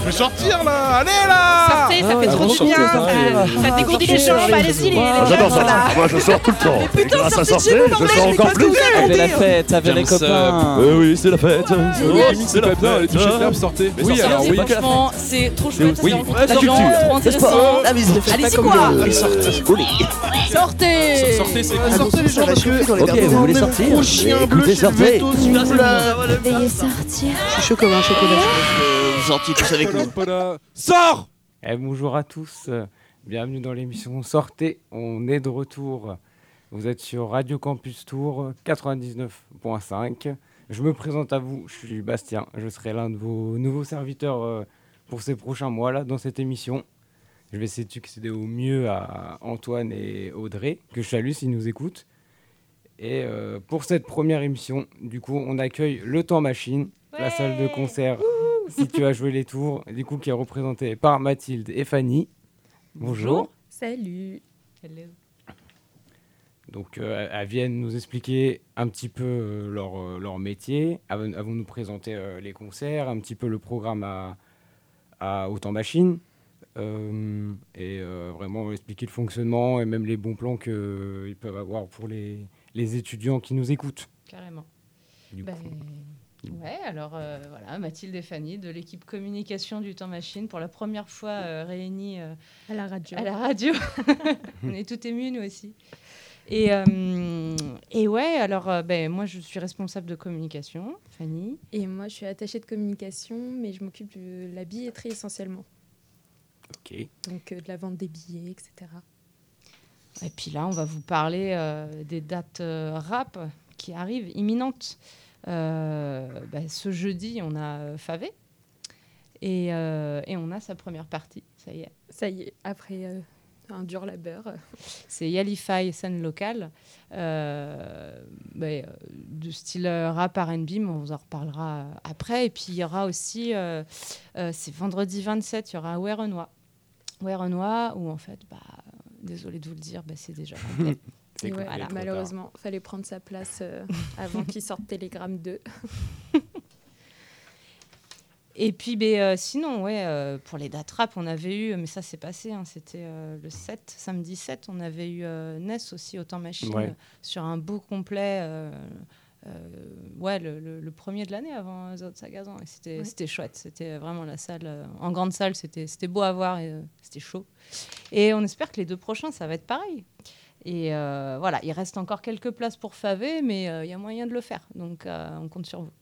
Je vais sortir là Allez là Sortez, ça fait trop du bien. Ça, dégourdit les jambes. Allez-y, les Ah, J'adore ça. Moi, je sors tout le temps. Et grâce à sortir, je sors encore plus. Avec la fête, avec les copains. Euh, oui, c'est la fête. C'est la bien, allez toucher le verbe, sortez. Oui, alors oui. Franchement, c'est trop chouette. Oui, ça fait trop intéressant. Allez-y quoi Sortez Sortez, c'est cool. Sortez les gens parce que Ok, vous voulez sortir Gros chien bleu chez sortez. veto, s'il vous plaît. Veuillez sortir. Je suis chaud comme un chocolat. Gentil tous avec nous. Voilà. Sors Eh, bonjour à tous, bienvenue dans l'émission Sortez, on est de retour. Vous êtes sur Radio Campus Tour 99.5. Je me présente à vous, je suis Bastien, je serai l'un de vos nouveaux serviteurs euh, pour ces prochains mois là dans cette émission. Je vais essayer de succéder au mieux à Antoine et Audrey, que je salue s'ils nous écoutent. Et euh, pour cette première émission, du coup, on accueille le Temps Machine, la salle de concert si tu as joué les tours, du coup qui est représentée par Mathilde et Fanny. Bonjour. Salut. Donc euh, elles viennent nous expliquer un petit peu euh, leur, euh, leur métier, elles vont nous présenter les concerts, un petit peu le programme à, à Autant Machine, et vraiment expliquer le fonctionnement et même les bons plans qu'ils peuvent avoir pour les, les étudiants qui nous écoutent. Carrément. Du Ben, coup. Ouais, alors euh, voilà, Mathilde et Fanny de l'équipe communication du Temps Machine pour la première fois euh, réunis euh, À la radio. à la radio. On est tout émus, nous aussi. Et, euh, et ouais, alors euh, ben, moi je suis responsable de communication, Fanny. Et moi, je suis attachée de communication, mais je m'occupe de la billetterie essentiellement. Ok. Donc euh, de la vente des billets, etc. Et puis là, on va vous parler euh, des dates euh, rap qui arrivent imminentes. Euh, ben, ce jeudi, on a euh, Favé et, euh, et on a sa première partie. Ça y est. Ça y est, après euh, un dur labeur. C'est Yalify, scène locale, euh, euh, de style rap RB, mais on vous en reparlera après. Et puis il y aura aussi, euh, euh, c'est vendredi 27, il y aura Ouais Renoir. Ouais Renoir, où en fait, bah, désolé de vous le dire, bah, c'est déjà complet. Et cool. ouais, Voilà. malheureusement, fallait prendre sa place euh, avant qu'il sorte Telegram 2. Et puis, ben, euh, sinon, ouais, euh, pour les dates rap, on avait eu, mais ça c'est passé, hein, c'était euh, le 7, samedi 7, on avait eu euh, Ness aussi, Autant Machine, Ouais. euh, sur un beau complet, euh, euh, ouais, le, le- le premier de l'année avant Zod Sagazan. Et c'était Ouais. c'était chouette, c'était vraiment la salle, euh, en grande salle, c'était c'était beau à voir et euh, c'était chaud. Et on espère que les deux prochains, ça va être pareil. Et euh, voilà, il reste encore quelques places pour Favé, mais euh, il y a moyen de le faire, donc euh, on compte sur vous.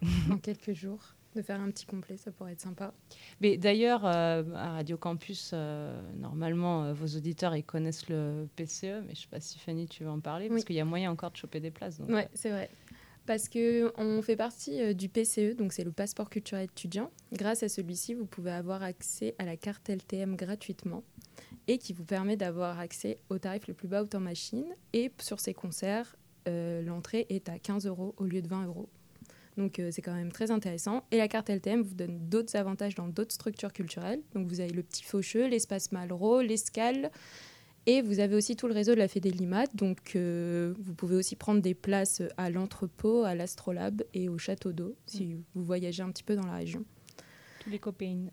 en quelques jours. De faire un petit complet, ça pourrait être sympa. Mais d'ailleurs, à Radio Campus, normalement, vos auditeurs, ils connaissent le PCE, mais je ne sais pas si Fanny, tu veux en parler, parce Oui. qu'il y a moyen encore de choper des places. Ouais, c'est vrai. Parce que on fait partie du PCE, donc c'est le passeport culturel étudiant. Grâce à celui-ci, vous pouvez avoir accès à la carte LTM gratuitement et qui vous permet d'avoir accès au tarif le plus bas au temps machine. Et sur ces concerts, euh, l'entrée est à 15 euros au lieu de 20 euros. Donc euh, c'est quand même très intéressant. Et la carte LTM vous donne d'autres avantages dans d'autres structures culturelles. Donc vous avez le Petit Faucheux, l'espace Malraux, l'Escale. Et vous avez aussi tout le réseau de la Fédé Limat. Donc euh, vous pouvez aussi prendre des places à l'entrepôt, à l'Astrolabe et au Château d'eau si vous voyagez un petit peu dans la région.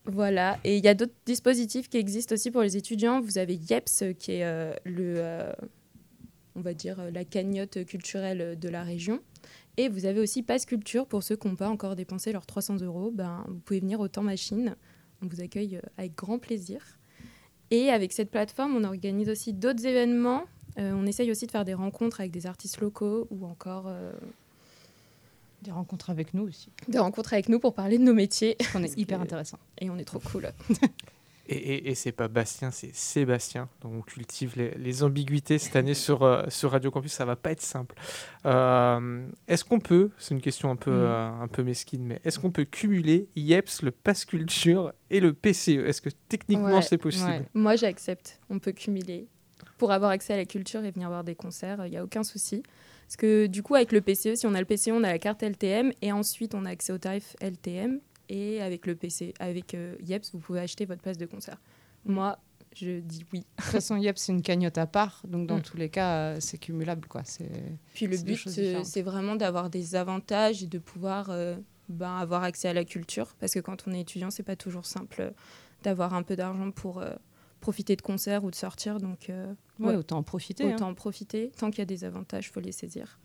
Voilà, et il y a d'autres dispositifs qui existent aussi pour les étudiants. Vous avez YEPS, euh, qui est euh, le, euh, on va dire, la cagnotte culturelle de la région. Et vous avez aussi Passe Culture, pour ceux qui n'ont pas encore dépensé leurs 300 euros. Ben, vous pouvez venir au Temps Machine. On vous accueille avec grand plaisir. Et avec cette plateforme, on organise aussi d'autres événements. On essaye aussi de faire des rencontres avec des artistes locaux ou encore Des rencontres avec nous aussi, des rencontres avec nous pour parler de nos métiers. on est hyper intéressant. Et on est trop cool. Et, et, et c'est pas Bastien, c'est Sébastien. Donc on cultive les, les ambiguïtés cette année sur, euh, sur Radio Campus, ça va pas être simple. Euh, est-ce qu'on peut, c'est une question un peu, Mm. euh, un peu mesquine, mais est-ce qu'on peut cumuler IEPS, le Pass Culture et le PCE Est-ce que techniquement Ouais, c'est possible? ouais. Moi, j'accepte. On peut cumuler. Pour avoir accès à la culture et venir voir des concerts, il n'y a aucun souci. Parce que du coup, avec le PCE, si on a le PCE, on a la carte LTM et ensuite on a accès au tarif LTM. Et avec le PC, avec euh, YEPS, vous pouvez acheter votre place de concert. Moi, je dis oui. De toute façon, Yep, c'est une cagnotte à part, donc dans Mm. tous les cas, euh, c'est cumulable. quoi. C'est Puis le but, euh, c'est vraiment d'avoir des avantages et de pouvoir euh, ben, avoir accès à la culture, parce que quand on est étudiant, c'est pas toujours simple d'avoir un peu d'argent pour euh, profiter de concerts ou de sortir. Donc, euh, Ouais, ouais, autant en profiter. autant hein. en profiter. Tant qu'il y a des avantages, faut les saisir.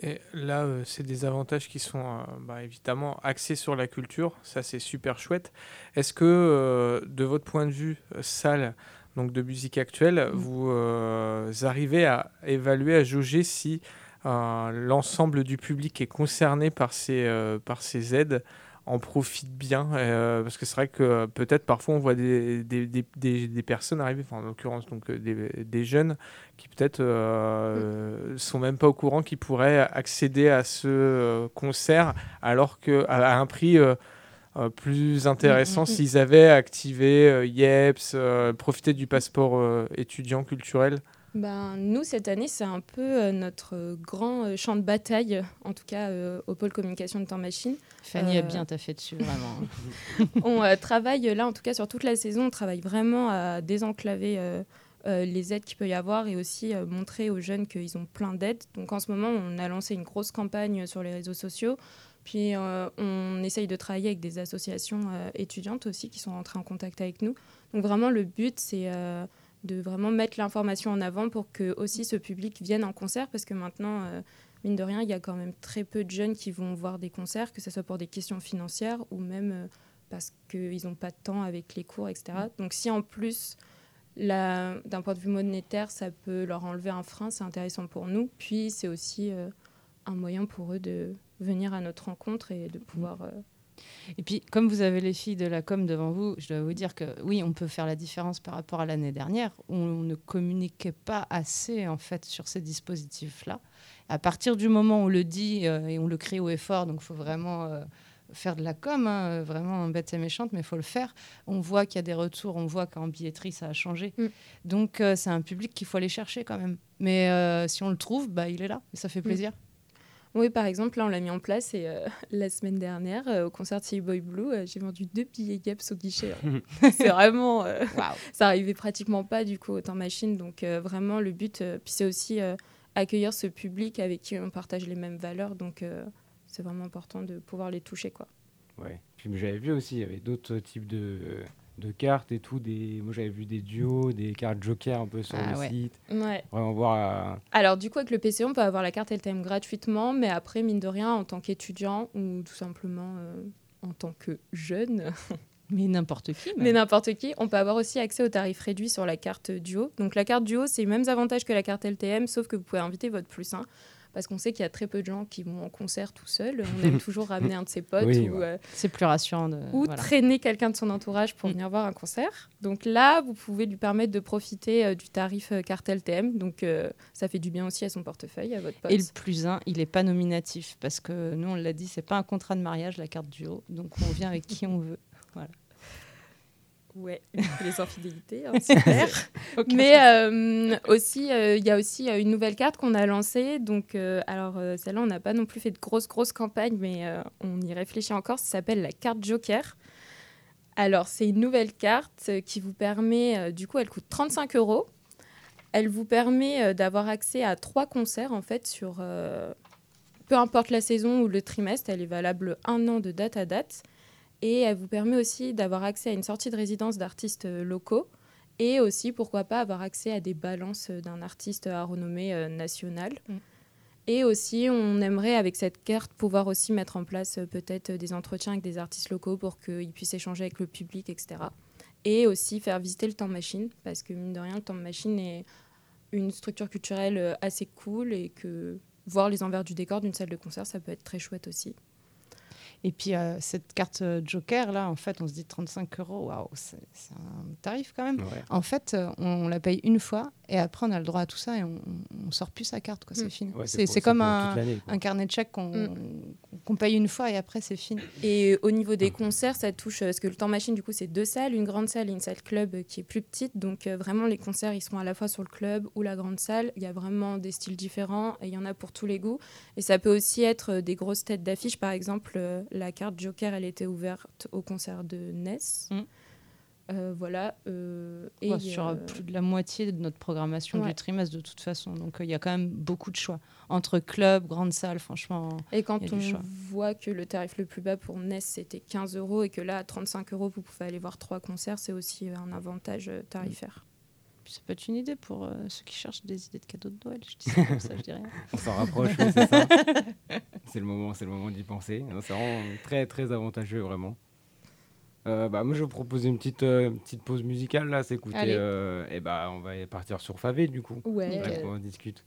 Et là, euh, c'est des avantages qui sont euh, bah, évidemment axés sur la culture. Ça, c'est super chouette. Est-ce que, euh, de votre point de vue, salle, donc de musique actuelle, vous euh, arrivez à évaluer, à jauger si euh, l'ensemble du public est concerné par ces, euh, par ces aides en profite bien euh, parce que c'est vrai que peut-être parfois on voit des, des, des, des- des personnes arriver, enfin, en l'occurrence donc euh, des, des jeunes qui peut-être euh, sont même pas au courant qu'ils pourraient accéder à ce euh, concert alors que à, à un prix euh, plus intéressant Mm, mm, mm. s'ils avaient activé YEPS, euh, profité du passeport étudiant culturel. Ben, nous, cette année, c'est un peu euh, notre euh, grand euh, champ de bataille, en tout cas au pôle communication de temps machine. Fanny a bien taffé dessus, vraiment. on travaille là, en tout cas sur toute la saison, on travaille vraiment à désenclaver euh, les aides qu'il peut y avoir et aussi euh, montrer aux jeunes qu'ils ont plein d'aides. Donc en ce moment, on a lancé une grosse campagne sur les réseaux sociaux. Puis euh, on essaye de travailler avec des associations étudiantes aussi qui sont entrées en contact avec nous. Donc vraiment, le but, c'est de vraiment mettre l'information en avant pour que aussi ce public vienne en concert parce que maintenant, euh, mine de rien, il y a quand même très peu de jeunes qui vont voir des concerts, que ce soit pour des questions financières ou même euh, parce qu'ils n'ont pas de temps avec les cours, etc. Donc si en plus, d'un point de vue monétaire, ça peut leur enlever un frein, c'est intéressant pour nous. Puis c'est aussi euh, un moyen pour eux de venir à notre rencontre et de pouvoir... Et puis, comme vous avez les filles de la com devant vous, je dois vous dire que oui, on peut faire la différence par rapport à l'année dernière où on ne communiquait pas assez en fait sur ces dispositifs-là. À partir du moment où on le dit euh, et on le crie haut et fort, donc il faut vraiment euh, faire de la com, hein, euh, vraiment bête et méchante, mais il faut le faire. On voit qu'il y a des retours, on voit qu'en billetterie ça a changé. Mm. Donc euh, c'est un public qu'il faut aller chercher quand même. Mais si on le trouve, bah, il est là et ça fait plaisir. Oui, par exemple, là, on l'a mis en place et euh, la semaine dernière, euh, au concert de Boy Blue, euh, j'ai vendu deux billets Gaps au guichet. c'est vraiment... euh, ça arrivait pratiquement pas, du coup, au temps machine. Donc, euh, vraiment, le but, euh, puis c'est aussi euh, accueillir ce public avec qui on partage les mêmes valeurs. Donc, euh, c'est vraiment important de pouvoir les toucher, quoi. Ouais. Puis j'avais vu aussi, il y avait d'autres types de, de cartes et tout. Des... Moi j'avais vu des duos, des cartes joker un peu sur Ah le ouais. site. Ouais. Vraiment voir. euh, Alors, du coup, avec le PC, on peut avoir la carte LTM gratuitement, mais après, mine de rien, en tant qu'étudiant ou tout simplement euh, en tant que jeune, Mais n'importe qui. même. mais n'importe qui, on peut avoir aussi accès au tarif réduit sur la carte duo. Donc, la carte duo, c'est les mêmes avantages que la carte LTM, sauf que vous pouvez inviter votre plus 1. Parce qu'on sait qu'il y a très peu de gens qui vont en concert tout seul. On aime toujours ramener un de ses potes Oui, ou, ouais. euh, C'est plus rassurant de. ou voilà. traîner quelqu'un de son entourage pour Mm. venir voir un concert. Donc là, vous pouvez lui permettre de profiter euh, du tarif euh, carte LTM. Donc euh, ça fait du bien aussi à son portefeuille, à votre pote. Et le plus un, il n'est pas nominatif parce que nous, on l'a dit, c'est pas un contrat de mariage, la carte duo. Donc on vient avec qui on veut. Ouais, les infidélités, hein, super. Mais euh, aussi, euh, il y a aussi euh, une nouvelle carte qu'on a lancée. Donc, euh, alors celle-là, on n'a pas non plus fait de grosses, grosses campagnes, mais on y réfléchit encore. Ça s'appelle la carte Joker. Alors, c'est une nouvelle carte qui vous permet, du coup, elle coûte 35 euros. Elle vous permet d'avoir accès à trois concerts, en fait, sur peu importe la saison ou le trimestre. Elle est valable un an de date à date. Et elle vous permet aussi d'avoir accès à une sortie de résidence d'artistes euh, locaux et aussi, pourquoi pas, avoir accès à des balances euh, d'un artiste à renommée euh, nationale. Mm. Et aussi, on aimerait, avec cette carte, pouvoir aussi mettre en place peut-être des entretiens avec des artistes locaux pour qu'ils puissent échanger avec le public, etc. Et aussi faire visiter le temps machine, parce que mine de rien, le temps machine est une structure culturelle assez cool et que voir les envers du décor d'une salle de concert, ça peut être très chouette aussi. Et puis euh, cette carte euh, Joker, là, en fait, on se dit 35 euros. Waouh, c'est c'est un tarif quand même. ouais. En fait, euh, on, on la paye une fois et après, on a le droit à tout ça et on, on sort plus sa carte. quoi. C'est Mm. fini. Ouais, c'est pour- c'est comme un, carnet de chèques qu'on Mm. Qu'on paye une fois et après, c'est fini. Et au niveau des concerts, ça touche, euh, parce que le temps machine, du coup, c'est deux salles, une grande salle et une salle club euh, qui est plus petite. Donc, euh, vraiment, les concerts, ils seront à la fois sur le club ou la grande salle. Il y a vraiment des styles différents et il y en a pour tous les goûts. Et ça peut aussi être des grosses têtes d'affiche. Par exemple, euh, la carte Joker, elle était ouverte au concert de Ness. Mm. Euh, voilà. euh, et Ouais, sur euh, plus de la moitié de notre programmation Ouais. du trimestre de toute façon. Donc euh, il y a quand même beaucoup de choix. Entre clubs, grandes salles, franchement. Et quand Il y a on du choix. voit que le tarif le plus bas pour Ness c'était 15 euros et que là à 35 euros vous pouvez aller voir trois concerts, c'est aussi un avantage tarifaire. Ça peut être une idée pour euh, ceux qui cherchent des idées de cadeaux de Noël. Je dis ça comme ça, je dis rien. On s'en rapproche, oui, c'est ça. c'est le moment, c'est le moment d'y penser. C'est vraiment très très avantageux vraiment. Euh, bah, moi je vais vous proposer une petite, euh, petite pause musicale là, s'écouter. Euh, et bah on va partir sur Favé du coup. Ouais. Là en discute.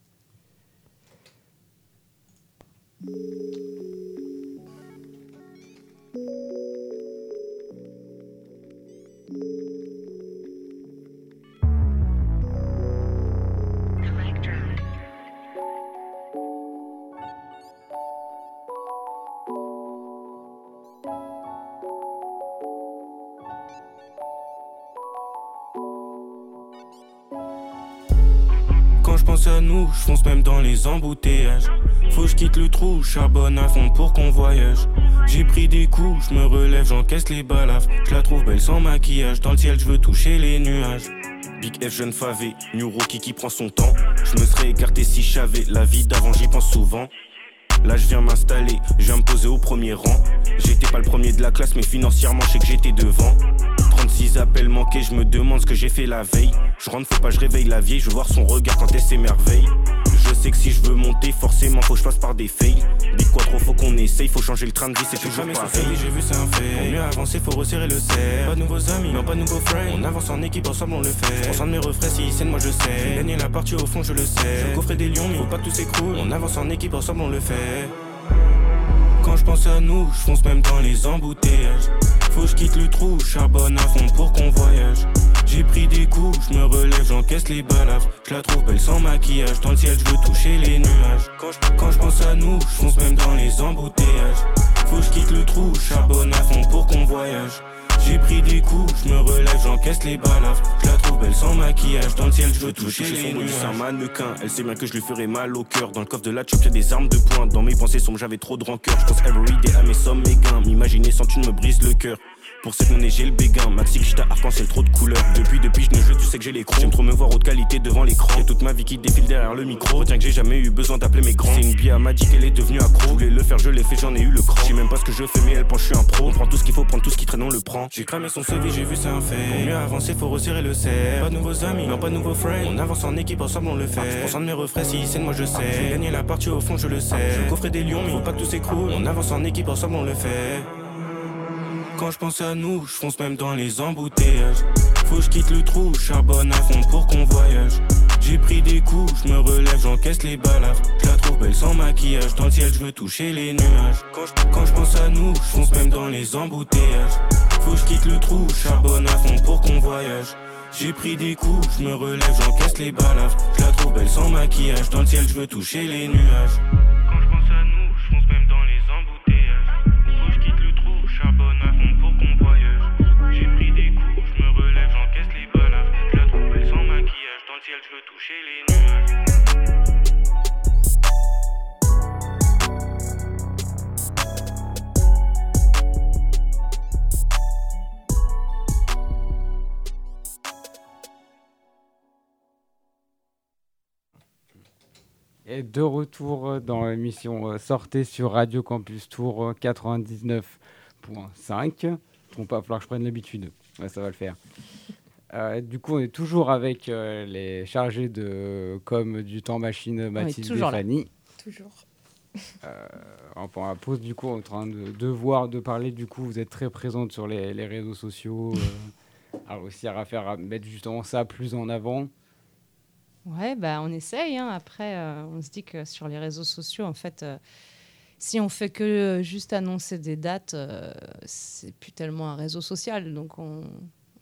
Je fonce même dans les embouteillages. Faut que je quitte le trou, charbonne à fond pour qu'on voyage. J'ai pris des coups, je me relève, j'encaisse les balafres. Je la trouve belle sans maquillage, dans le ciel je veux toucher les nuages. Big F jeune favé, New Rookie qui prend son temps. Je me serais écarté si j'avais la vie d'avant, j'y pense souvent. Là je viens m'installer, je viens me poser au premier rang. J'étais pas le premier de la classe, mais financièrement je sais que j'étais devant. 36 appels manqués, je me demande ce que j'ai fait la veille. Je rentre, faut pas, je réveille la vieille, je veux voir son regard quand elle s'émerveille. Je sais que si je veux monter, forcément faut que je passe par des fails. Big quoi trop faut qu'on essaye, faut changer le train de vie, c'est toujours jamais pareil. j'ai vu c'est un fait. Pour mieux avancer, faut resserrer le cerf. Pas de nouveaux amis, non pas de nouveaux friends. On avance en équipe, ensemble on le fait. De mes refrains, si scène, moi je sais. Gagné la partie au fond, je le sais. Je coffrer des lions, mais faut pas que tout s'écroule. On avance en équipe, ensemble on le fait. Quand je pense à nous, je fonce même dans les embouteillages. Faut que je quitte le trou, charbonne à fond pour qu'on voyage. J'ai pris des coups, je me relève, j'encaisse les balafres. Je la trouve belle sans maquillage, dans le ciel je veux toucher les nuages. Quand je pense à nous, je fonce même dans les embouteillages. Faut que je quitte le trou, charbonne à fond pour qu'on voyage. J'ai pris des coups, je me relève, j'encaisse les balafres. Je la trouve belle sans maquillage, dans le ciel je veux toucher les nuages. Un mannequin, elle sait bien que je lui ferai mal au cœur. Dans le coffre de la chop, y'a des armes de poing. Dans mes pensées sombres, j'avais trop de rancœur. Je pense everyday à mes sommes, mes gains. M'imaginer sans tu me brise le cœur. Pour cette monnaie, j'ai le béguin. Maxi, j't'ai arc-en-ciel, trop de couleurs. Depuis, depuis, je ne jeu, tu sais que j'ai les crocs. J'aime trop me voir haute qualité devant l'écran. Et toute ma vie qui défile derrière le micro. Tiens que j'ai jamais eu besoin d'appeler mes grands. C'est une bière m'a dit qu'elle est devenue accro. Je voulais le faire, je l'ai fait, j'en ai eu le cran. Je sais même pas ce que je fais, mais elle pense je suis un pro. On tout ce qu'il faut, prendre tout ce qui traîne, on le prend. J'ai cramé son CV, j'ai vu, c'est un fait. Pour mieux avancer, faut resserrer le cerf. Pas de nouveaux amis, non, pas de nouveaux friends. On avance en équipe, ensemble, on le fait. Je un de mes refrains, si scène, moi je sais. J'ai la partie au fond, je le sais. Je coffrer des lions, mais faut pas que tout s'écroule. On avance en équipe, ensemble, on le fait. Quand je pense à nous, je fonce même dans les embouteillages. Faut que je quitte le trou, charbonne à fond pour qu'on voyage. J'ai pris des coups, je me relève, j'encaisse les balafres. Je la trouve belle sans maquillage, dans le ciel je veux toucher les nuages. Quand je, pense à nous, je fonce même dans les embouteillages. Faut que je quitte le trou, charbonne à fond pour qu'on voyage. J'ai pris des coups, je me relève, j'encaisse les balafres. Je la trouve belle sans maquillage, dans le ciel je veux toucher les nuages. De retour dans l'émission euh, Sortez sur Radio Campus Tour euh, 99.5. Bon, pas falloir que je prenne l'habitude. Ouais, ça va le faire. Euh, du coup, on est toujours avec euh, les chargés de com du temps machine Mathilde et. Fanny. Toujours. Euh, en- pendant la pause, du coup, on est en train de, de voir, de parler. Du coup, vous êtes très présente sur les, les réseaux sociaux. euh, à réussir à faire à mettre justement ça plus en avant. Ouais, bah, on essaye. hein. Après, euh, on se dit que sur les réseaux sociaux, en fait, euh, si on fait que euh, juste annoncer des dates, euh, c'est plus tellement un réseau social. Donc, on,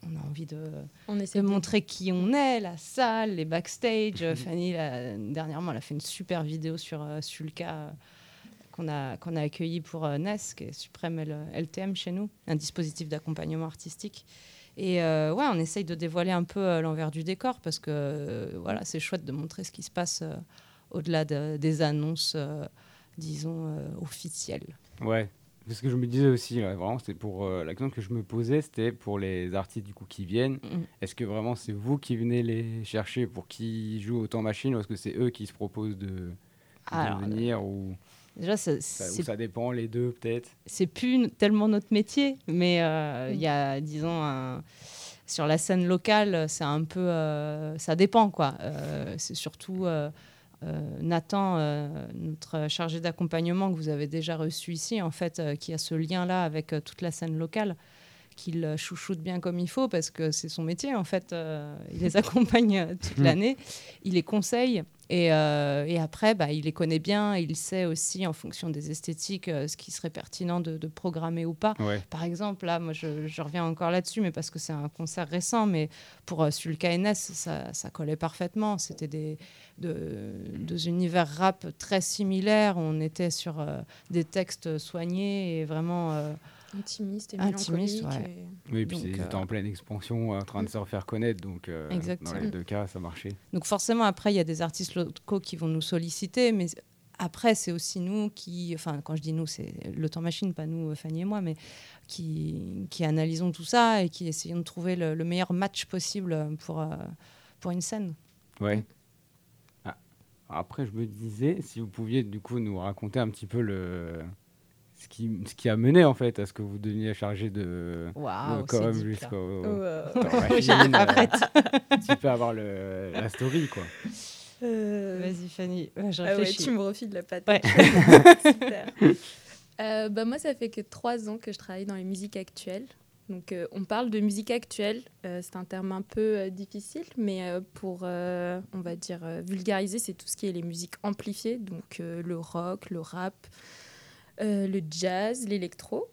on a envie de, On de essaie de- montrer qui on est, la salle, les backstage. Fanny, là, dernièrement, elle a fait une super vidéo sur euh, Sulka qu'on a, qu'on a accueilli pour euh, NES, qui est Suprême L- LTM chez nous, un dispositif d'accompagnement artistique. Et euh, ouais, on essaye de dévoiler un peu euh, l'envers du décor parce que euh, voilà, c'est chouette de montrer ce qui se passe euh, au-delà de- des annonces, disons, officielles. Ouais, Ce que je me disais aussi, là, vraiment, c'était pour euh, l'action que je me posais, c'était pour les artistes du coup qui viennent. Mm. Est-ce que vraiment c'est vous qui venez les chercher pour qu'ils jouent autant machine ou est-ce que c'est eux qui se proposent de, de Alors, venir ou Déjà, ça, dépend les deux peut-être c'est plus tellement notre métier, mais euh, il y a, disons, un- sur la scène locale, c'est un peu, euh, ça dépend quoi. Euh, c'est surtout euh, euh, Nathan, euh, notre chargé d'accompagnement que vous avez déjà reçu ici, en fait, euh, qui a ce lien-là avec euh, toute la scène locale qu'il chouchoute bien comme il faut parce que c'est son métier en fait. Euh, il les accompagne toute Mhm. l'année, il les conseille et, euh, et après bah, il les connaît bien, il sait aussi en fonction des esthétiques euh, ce qui serait pertinent de, de programmer ou pas. Ouais. Par exemple, là, moi je, je reviens encore là-dessus, mais parce que c'est un concert récent, mais pour euh, sur le KNS, ça, ça collait parfaitement. C'était des de- deux univers rap très similaires. On était sur euh, des textes soignés et vraiment. Euh, Intimiste et Intimiste, mélancolique. ouais. et- Oui, et puis ils euh, en pleine expansion, en train de se refaire connaître, donc euh, dans les deux cas, ça marchait. Donc forcément, après, il y a des artistes locaux qui vont nous solliciter, mais après, c'est aussi nous qui, enfin, quand je dis nous, c'est le temps machine, pas nous, Fanny et moi, mais qui, qui analysons tout ça et qui essayons de trouver le, le meilleur match possible pour, euh, pour une scène. Ouais. Ah. Après, je me disais, si vous pouviez du coup nous raconter un petit peu le ce qui, ce qui a mené en fait à ce que vous deveniez chargé de, jusqu'au Wow. pas euh, prête. Tu peux avoir le, la story quoi. Euh, Vas-y, Fanny, Ouais, je Ah ouais, tu me refiles la patate. Ouais. Super. Euh, bah, moi, ça fait que trois ans que je travaille dans les musiques actuelles. Donc, euh, on parle de musique actuelle. Euh, c'est un terme un peu euh, difficile, mais euh, pour, euh, on va dire, euh, vulgariser, c'est tout ce qui est les musiques amplifiées. Donc, euh, le rock, le rap, euh, le jazz, l'électro.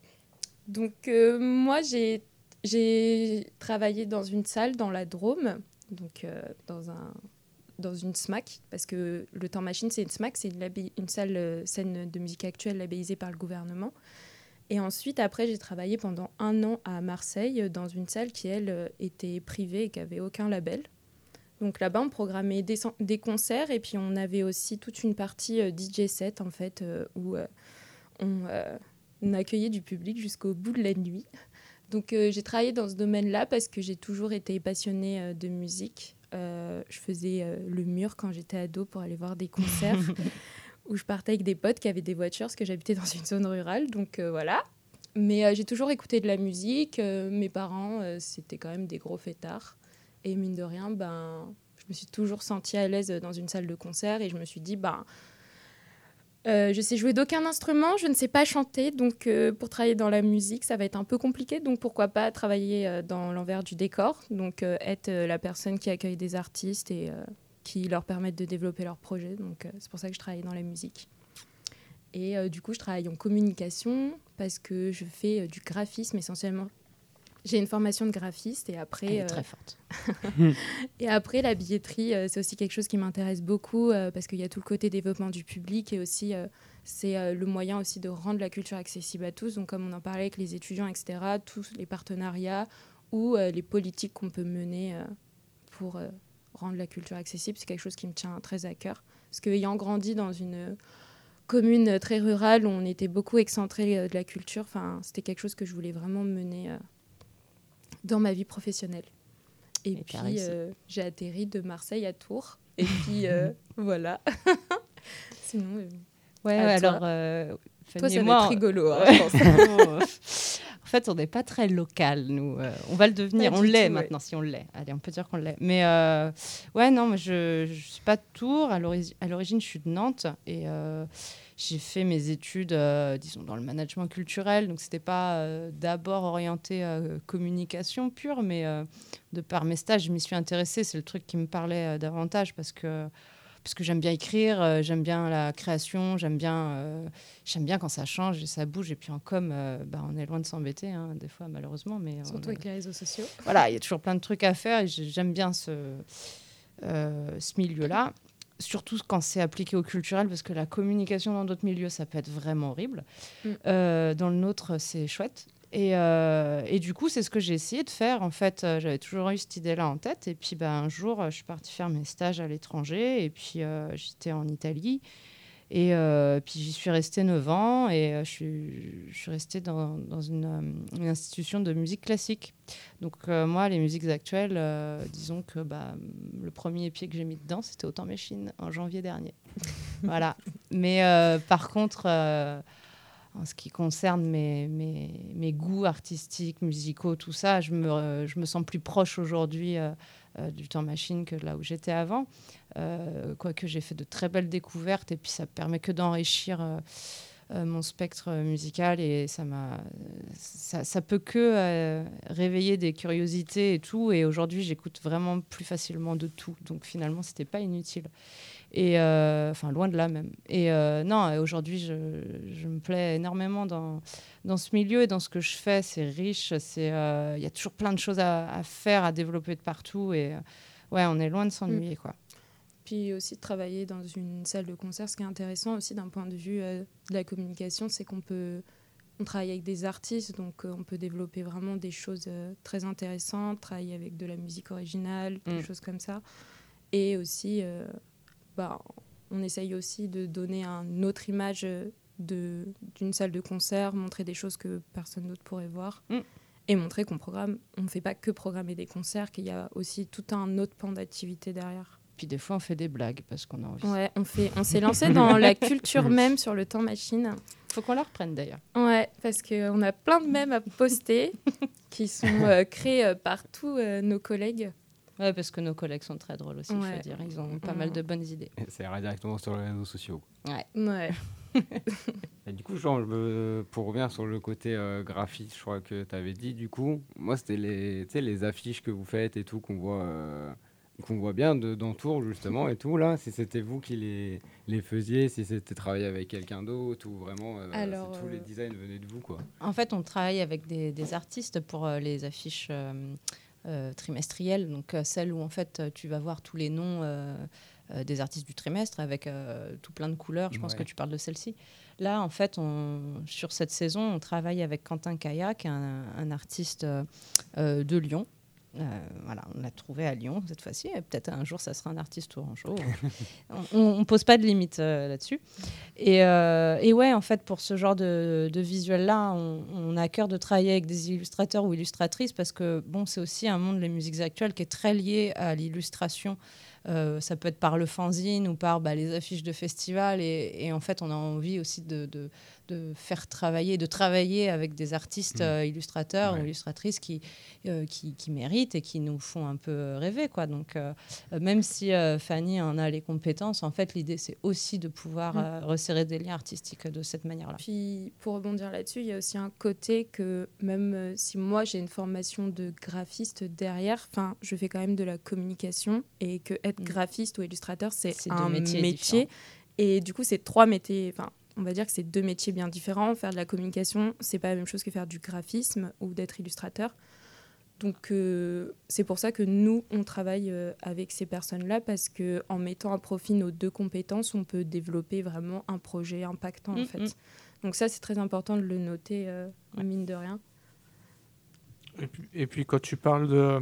Donc, euh, moi, j'ai travaillé dans une salle dans la Drôme, donc euh, dans un dans une SMAC, parce que le Temps Machine, c'est une SMAC, c'est une, salle scène de musique actuelle labellisée par le gouvernement. Et ensuite, après, j'ai travaillé pendant un an à Marseille dans une salle qui, elle, était privée et qui n'avait aucun label. Donc là-bas, on programmait des, concerts et puis on avait aussi toute une partie DJ set, en fait, où on, euh, on accueillait du public jusqu'au bout de la nuit. Donc euh, j'ai travaillé dans ce domaine-là parce que j'ai toujours été passionnée euh, de musique. Euh, je faisais le mur quand j'étais ado pour aller voir des concerts où je partais avec des potes qui avaient des voitures parce que j'habitais dans une zone rurale. Donc voilà. Mais j'ai toujours écouté de la musique. Mes parents, c'était quand même des gros fêtards. Et mine de rien, ben, je me suis toujours sentie à l'aise dans une salle de concert et je me suis dit, ben, euh, je sais jouer d'aucun instrument, je ne sais pas chanter, donc euh, pour travailler dans la musique, ça va être un peu compliqué. Donc pourquoi pas travailler euh, dans l'envers du décor, donc être la personne qui accueille des artistes et qui leur permettent de développer leurs projets. Donc c'est pour ça que je travaille dans la musique. Et du coup, je travaille en communication parce que je fais du graphisme essentiellement. J'ai une formation de graphiste et après. Elle est euh, très forte. et après, la billetterie, euh, c'est aussi quelque chose qui m'intéresse beaucoup euh, parce qu'il y a tout le côté développement du public et aussi c'est le moyen aussi de rendre la culture accessible à tous. Donc, comme on en parlait avec les étudiants, etc., tous les partenariats ou les politiques qu'on peut mener pour rendre la culture accessible, c'est quelque chose qui me tient très à cœur. Parce qu'ayant grandi dans une commune très rurale où on était beaucoup excentré de la culture, c'était quelque chose que je voulais vraiment mener dans ma vie professionnelle. Et, puis, euh, j'ai atterri de Marseille à Tours. Et puis, euh, voilà. Sinon, euh, Ouais, À ouais, toi. alors. euh, toi, ça va être rigolo, hein, Ouais. je pense. en fait, on n'est pas très local, nous. Euh, on va le devenir. Pas on l'est ouais. maintenant, si on l'est. Allez, on peut dire qu'on l'est. Mais euh, ouais, non, moi, je ne suis pas de Tours. À l'ori- à l'origine, je suis de Nantes. Et euh, j'ai fait mes études, disons, dans le management culturel. Donc, ce n'était pas d'abord orienté communication pure, mais de par mes stages, je m'y suis intéressée. C'est le truc qui me parlait davantage parce que parce que j'aime bien écrire, euh, j'aime bien la création, j'aime bien, euh, j'aime bien quand ça change et ça bouge. Et puis en com, euh, bah, on est loin de s'embêter, hein, des fois malheureusement. Mais Surtout avec les réseaux sociaux. voilà, il y a toujours plein de trucs à faire et j'ai- j'aime bien ce, ce milieu-là. Surtout quand c'est appliqué au culturel, parce que la communication dans d'autres milieux, ça peut être vraiment horrible. Mm. Dans le nôtre, c'est chouette. Et, euh, et du coup, c'est ce que j'ai essayé de faire. En fait, euh, j'avais toujours eu cette idée-là en tête. Et puis, ben, un jour, euh, je suis partie faire mes stages à l'étranger. Et puis, j'étais en Italie. Et puis j'y suis restée 9 ans et je, suis, je suis restée dans, dans une, une institution de musique classique. Donc moi, les musiques actuelles, disons que bah, le premier pied que j'ai mis dedans, c'était Autant Machine en janvier dernier. voilà. Mais par contre, en ce qui concerne mes, mes, goûts artistiques, musicaux, tout ça, je me, je me sens plus proche aujourd'hui euh, euh, du temps machine que là où j'étais avant. Euh, Quoique j'ai fait de très belles découvertes et puis ça permet que d'enrichir mon spectre musical et ça m'a ça, ça peut que euh, réveiller des curiosités et tout. Et aujourd'hui j'écoute vraiment plus facilement de tout. Donc finalement c'était pas inutile. Et euh, enfin loin de là même. Et euh, non aujourd'hui je, je me plais énormément dans dans ce milieu et dans ce que je fais. C'est riche c'est euh, il y a toujours plein de choses à, à faire à développer de partout. Et euh, ouais on est loin de s'ennuyer quoi Puis aussi de travailler dans une salle de concert, ce qui est intéressant aussi d'un point de vue euh, de la communication, c'est qu'on peut on travaille avec des artistes, donc euh, on peut développer vraiment des choses euh, très intéressantes, travailler avec de la musique originale, des Mm. choses comme ça. Et aussi, bah, on essaye aussi de donner une autre image d'une salle de concert, montrer des choses que personne d'autre pourrait voir. Mm. Et montrer qu'on programme, on ne fait pas que programmer des concerts, qu'il y a aussi tout un autre pan d'activité derrière. Puis des fois on fait des blagues parce qu'on a envie Ouais, on, fait, on s'est lancé dans la culture même sur le temps machine. faut qu'on la reprenne d'ailleurs Ouais, parce qu'on a plein de mèmes à poster qui sont euh, créés euh, par tous euh, nos collègues. Ouais, parce que nos collègues sont très drôles aussi, il Ouais. faut dire. Ils ont pas mal de bonnes idées. Ça ira directement sur les réseaux sociaux. Ouais. Ouais. Et du coup, genre, je me- pour revenir sur le côté euh, graphique, je crois que tu avais dit, du coup, moi, c'était les, les affiches que vous faites et tout, qu'on voit, euh, qu'on voit bien de, dans Tours, justement, et tout, là, si c'était vous qui les, les faisiez, si c'était travaillé avec quelqu'un d'autre, ou vraiment, euh, Alors, tous les euh, designs venaient de vous, quoi. En fait, on travaille avec des, des artistes pour euh, les affiches euh, trimestrielles, donc celles où en fait tu vas voir tous les noms des artistes du trimestre avec tout plein de couleurs. Je pense Ouais. que tu parles de celle-ci. Là, en fait, on, sur cette saison, on travaille avec Quentin Kaya, qui est un, un artiste de Lyon. Euh, voilà, on l'a trouvé à Lyon cette fois-ci. Peut-être un jour, ça sera un artiste tourangeau. on ne pose pas de limite euh, là-dessus. Et, euh, et ouais, en fait, pour ce genre de, de visuel-là, on, a à cœur de travailler avec des illustrateurs ou illustratrices parce que bon, c'est aussi un monde, les musiques actuelles, qui est très lié à l'illustration. Ça peut être par le fanzine ou par bah, les affiches de festivals. Et, en fait, on a envie aussi de, de faire travailler, de travailler avec des artistes Mmh. euh, illustrateurs Ouais. ou illustratrices qui, euh, qui, qui méritent et qui nous font un peu rêver. Quoi. Donc, euh, euh, même si euh, Fanny en a les compétences, en fait, l'idée, c'est aussi de pouvoir Mm. euh, resserrer des liens artistiques de cette manière-là. Puis pour rebondir là-dessus, il y a aussi un côté que même euh, si moi j'ai une formation de graphiste derrière, enfin je fais quand même de la communication et que être Mm. graphiste ou illustrateur c'est un métier et du coup c'est trois métiers. Enfin on va dire que c'est deux métiers bien différents. Faire de la communication c'est pas la même chose que faire du graphisme ou d'être illustrateur. Donc euh, c'est pour ça que nous on travaille euh, avec ces personnes-là parce que en mettant à profit nos deux compétences, on peut développer vraiment un projet impactant en Mm, fait. mm. Donc ça c'est très important de le noter euh, mine de rien. Et puis, et puis quand tu parles de euh,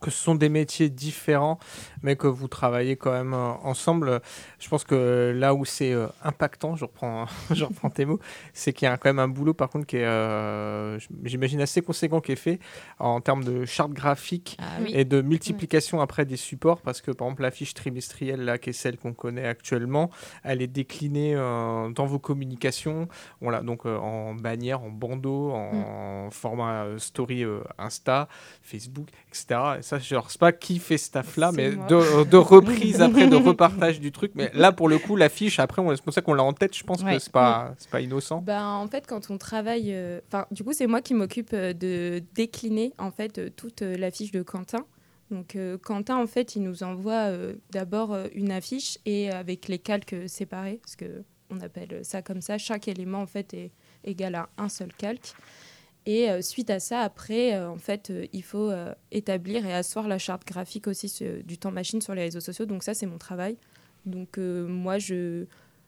que ce sont des métiers différents, mais que vous travaillez quand même euh, ensemble, je pense que là où c'est euh, impactant, je reprends, je reprends tes mots, c'est qu'il y a quand même un boulot par contre qui est, euh, j'imagine, assez conséquent qui est fait en termes de charte graphique Ah oui. et de multiplication après des supports, parce que par exemple la fiche trimestrielle, là, qui est celle qu'on connaît actuellement, elle est déclinée euh, dans vos communications, voilà, donc euh, en bannière, en bandeau, en format euh, story euh, Insta, Facebook, etc. Et ça, je ne sais pas qui fait ce taf-là, mais de, de reprise après, de repartage du truc. Mais là, pour le coup, l'affiche, après, on- c'est pour ça qu'on l'a en tête, je pense Ouais. que c'est pas, c'est pas innocent. Ben, en fait, quand on travaille, euh, enfin, du coup, c'est moi qui m'occupe euh, de décliner en fait euh, toute euh, la fiche de Quentin. Donc, euh, Quentin, en fait, il nous envoie euh, d'abord euh, une affiche et avec les calques séparés, parce que on appelle ça comme ça. Chaque élément, en fait, est égal à un seul calque. Et euh, suite à ça, après, euh, en fait, euh, il faut établir et asseoir la charte graphique aussi du temps machine sur les réseaux sociaux. Donc ça, c'est mon travail. Donc moi, je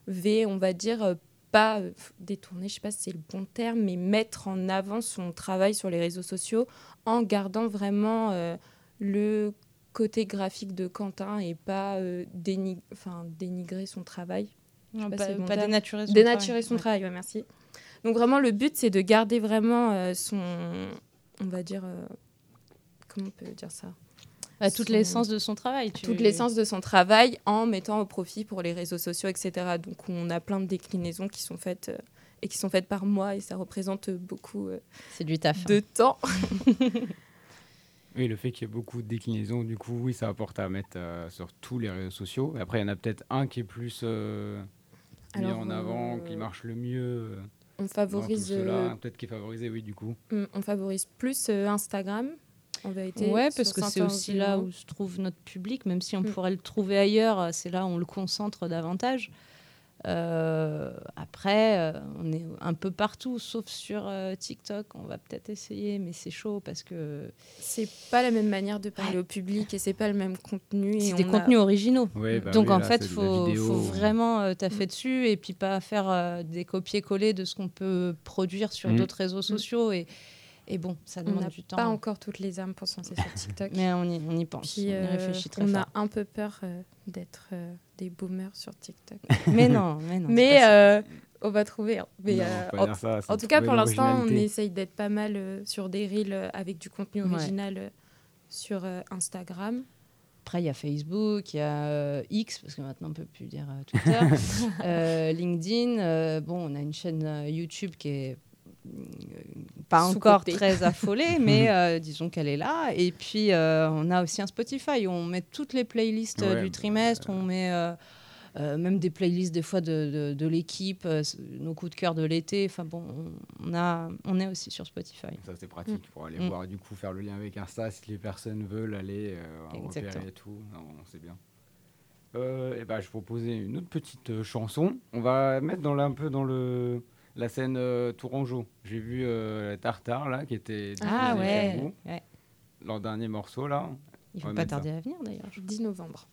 vais, on va dire, pas détourner, je sais pas si c'est le bon terme, mais mettre en avant son travail sur les réseaux sociaux en gardant vraiment le côté graphique de Quentin et pas dénigrer son travail. Non, pas si bon dénaturer son Dénaturer travail. son Ouais. travail, ouais, merci. Donc vraiment, le but, c'est de garder vraiment euh, son, on va dire, euh, comment on peut dire ça? Bah, toute Son- l'essence de son travail. tu- toute l'essence de son travail en mettant au profit pour les réseaux sociaux, etc. Donc on a plein de déclinaisons qui sont faites euh, et qui sont faites par moi et ça représente beaucoup euh, C'est du taf. de temps. Oui, le fait qu'il y ait beaucoup de déclinaisons, du coup, oui, ça apporte à mettre euh, sur tous les réseaux sociaux. Après, il y en a peut-être un qui est plus euh, mis Alors, en avant, qui marche le mieux. On favorise, euh, Peut-être qui est favorisé, oui, du coup. on favorise plus euh, Instagram en vérité. Ouais, parce que c'est aussi là où se trouve notre public, même si on Mm. pourrait le trouver ailleurs, euh, c'est là où on le concentre davantage. Euh, après, euh, on est un peu partout, sauf sur euh, TikTok. On va peut-être essayer, mais c'est chaud parce que c'est pas la même manière de parler au public et c'est pas le même contenu. c'est des on a- contenus originaux. Ouais, bah Donc oui, en là, fait, faut, vidéo. faut vraiment euh, taffer dessus et puis pas faire euh, des copier-coller de ce qu'on peut produire sur Mm. d'autres réseaux sociaux. Et, et bon, ça On demande n'a du temps. pas encore toutes les armes pour se lancer sur TikTok. Mais on y, on y pense. Puis, on y euh, réfléchit très on fort. a un peu peur euh, d'être euh, des boomers sur TikTok. Mais non, mais non. euh, on va trouver. hein. Mais, Non, euh, en, ça, tout cas, pour l'instant, on essaye d'être pas mal euh, sur des reels euh, avec du contenu Ouais. original euh, sur euh, Instagram. Après, il y a Facebook, il y a euh, X, parce que maintenant on peut plus dire euh, Twitter, euh, LinkedIn. euh, bon, on a une chaîne euh, YouTube qui est pas encore très affolée, mais euh, disons qu'elle est là. Et puis, euh, on a aussi un Spotify où on met toutes les playlists euh, Ouais, du bah, trimestre. On met euh, euh, même des playlists des fois de, de- de l'équipe, euh, nos coups de cœur de l'été. Enfin bon, on, on a, on est aussi sur Spotify. Ça, c'est pratique pour aller Mm. voir, du coup, faire le lien avec Insta si les personnes veulent aller euh, repérer et tout. Non, c'est bien. Euh, et ben, je proposais une autre petite euh, chanson. On va mettre dans, un peu dans le, la scène euh, Tourangeau. J'ai vu euh, Tartare, là, qui était Ah ouais, vous. ouais. Leur dernier morceau, là. Il On faut va pas ça. tarder à venir d'ailleurs. 10 novembre.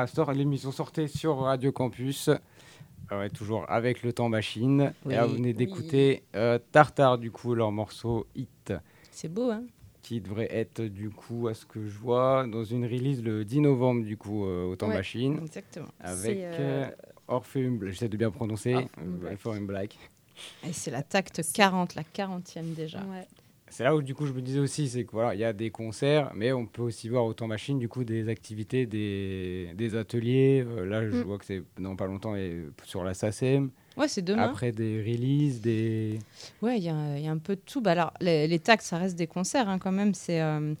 Dans Rastor. L'émission sortait sur Radio Campus. Euh, ouais, toujours avec le temps machine. Oui. Et là, vous venez Oui. d'écouter euh, Tartare, du coup, leur morceau Hit. C'est beau, hein Qui devrait être, du coup, à ce que je vois, dans une release le 10 novembre, du coup, euh, au temps Ouais. machine. Exactement. Avec euh, euh, Orpheum Black. J'essaie de bien prononcer. Orpheum Orpheum Black. Et c'est la tacte 40, la 40e déjà. Ouais. C'est là où du coup je me disais aussi, c'est que voilà, il y a des concerts, mais on peut aussi voir autant machine du coup des activités, des, des ateliers. Euh, là, je Mm. vois que c'est dans pas longtemps et sur la SACEM. Ouais, c'est demain. Après des releases, des. Ouais, il y, a il y a un peu de tout. Bah, alors, les, les tags, ça reste des concerts hein, quand même. C'est euh,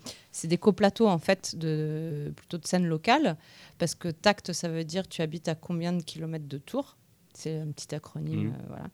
des coplateaux en fait, de, plutôt de scène locale. Parce que tact, ça veut dire tu habites à combien de kilomètres de Tours c'est un petit acronyme, Mhm. euh, voilà.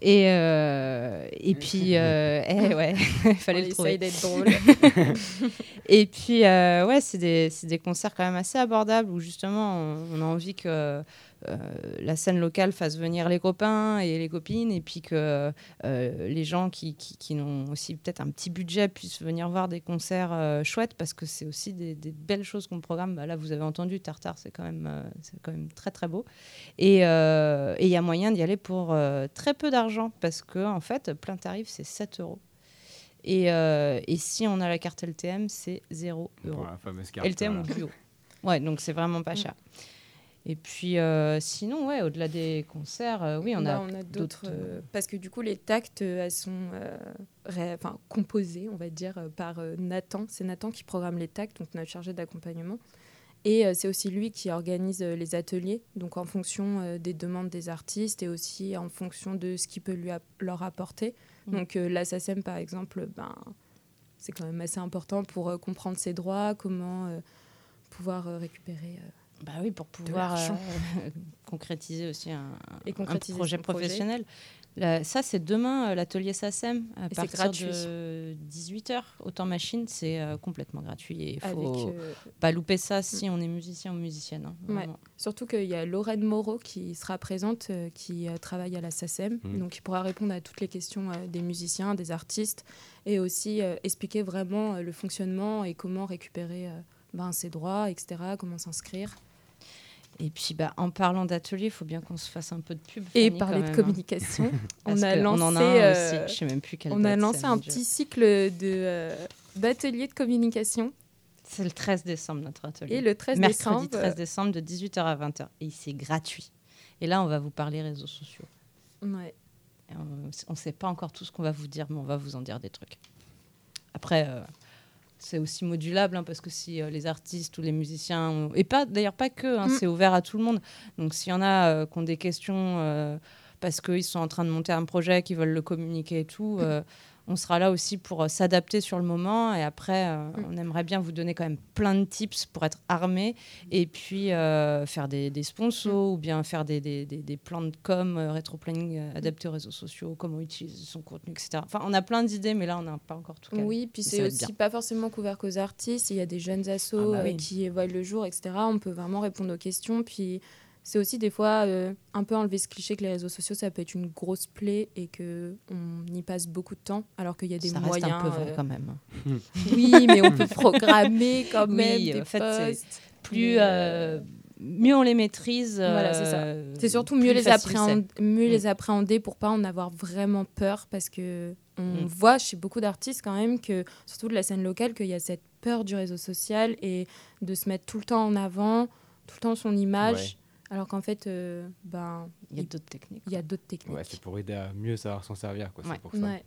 Et, euh, et puis, euh, eh, ouais, il fallait On le trouver. d'être drôle. et puis, euh, ouais, c'est des, c'est des concerts quand même assez abordables où justement on, on a envie que euh, la scène locale fasse venir les copains et les copines et puis que euh, les gens qui, qui, qui ont aussi peut-être un petit budget puissent venir voir des concerts euh, chouettes parce que c'est aussi des, des belles choses qu'on programme. Bah, là, vous avez entendu Tartare, c'est quand, même, euh, c'est quand même très très beau. Et euh, il y a moyen d'y aller pour euh, très peu d'argent parce que en fait, plein tarif, c'est 7 euros. Et, euh, et si on a la carte LTM, c'est 0 Pour euros. la fameuse carte, LTM voilà. ou duo. Ouais, donc c'est vraiment pas Mm. cher. Et puis euh, sinon, ouais, au-delà des concerts, euh, oui, on, Bah, a on a d'autres. euh, parce que du coup, les tacts, elles sont ré- enfin, composées, on va dire, par Nathan. C'est Nathan qui programme les tacts, donc notre chargé d'accompagnement. Et c'est aussi lui qui organise les ateliers, donc en fonction des demandes des artistes et aussi en fonction de ce qu'il peut lui leur apporter. Mm. Donc la SACEM, par exemple, ben, c'est quand même assez important pour comprendre ses droits, comment pouvoir récupérer. Bah oui, pour pouvoir euh, concrétiser aussi un, Et un concrétiser projet professionnel. Là, ça, c'est demain, euh, l'atelier SACEM, à Et c'est partir gratuit. de 18h. Autant machine, c'est euh, complètement gratuit. Et il faut euh, pas louper ça si on est musicien ou musicienne. hein, Ouais. Surtout qu'il y a Lorraine Moreau qui sera présente, euh, qui travaille à la SACEM, Mhm. donc qui pourra répondre à toutes les questions euh, des musiciens, des artistes, et aussi euh, expliquer vraiment euh, le fonctionnement et comment récupérer euh, ben, ses droits, etc., comment s'inscrire. Et puis, bah, en parlant d'atelier, il faut bien qu'on se fasse un peu de pub. Et Fanny, parler de même, hein. communication, on a lancé, on en a un euh, aussi. Je sais même plus quelle on a lancé un petit cycle de, euh, d'ateliers de communication. C'est le 13 décembre, notre atelier. Et le 13 Mercredi décembre, 13 décembre de 18h à 20h. Et c'est gratuit. Et là, on va vous parler réseaux sociaux. Ouais. Et on ne sait pas encore tout ce qu'on va vous dire, mais on va vous en dire des trucs. Après, euh, c'est aussi modulable, hein, parce que si euh, les artistes ou les musiciens, ont- et pas d'ailleurs pas que, hein, Mm. c'est ouvert à tout le monde. Donc s'il y en a euh, qui ont des questions euh, parce qu'ils sont en train de monter un projet, qui veulent le communiquer et tout, on sera là aussi pour euh, s'adapter sur le moment. Et après, euh, on aimerait bien vous donner quand même plein de tips pour être armé et puis euh, faire des, des sponsors ou bien faire des, des- des- des plans de com, euh, rétro-planning euh, adaptés aux réseaux sociaux, comment utiliser son contenu, etc. Enfin, on a plein d'idées, mais là, on n'a pas encore tout. Oui, puis c'est aussi pas forcément couvert qu'aux artistes. Il y a des jeunes assos Ah bah euh, oui. qui voient le jour, etc. On peut vraiment répondre aux questions. Puis c'est aussi des fois euh, un peu enlever ce cliché que les réseaux sociaux, ça peut être une grosse plaie et que on y passe beaucoup de temps, alors qu'il y a des Ça reste moyens. un peu vrai euh, quand même. Oui, mais on peut programmer quand même Oui, des en fait, c'est posts. plus euh, mieux on les maîtrise. Voilà, c'est ça. euh, C'est surtout mieux, les, facile appréhender, mieux Mm. les appréhender pour pas en avoir vraiment peur parce que on Mm. voit chez beaucoup d'artistes quand même que surtout de la scène locale qu'il y a cette peur du réseau social et de se mettre tout le temps en avant, tout le temps son image, alors qu'en fait euh, ben Il y a d'autres techniques. il y a d'autres techniques. Ouais, c'est pour aider à mieux savoir s'en servir. Quoi, Ouais. C'est pour ça. Ouais.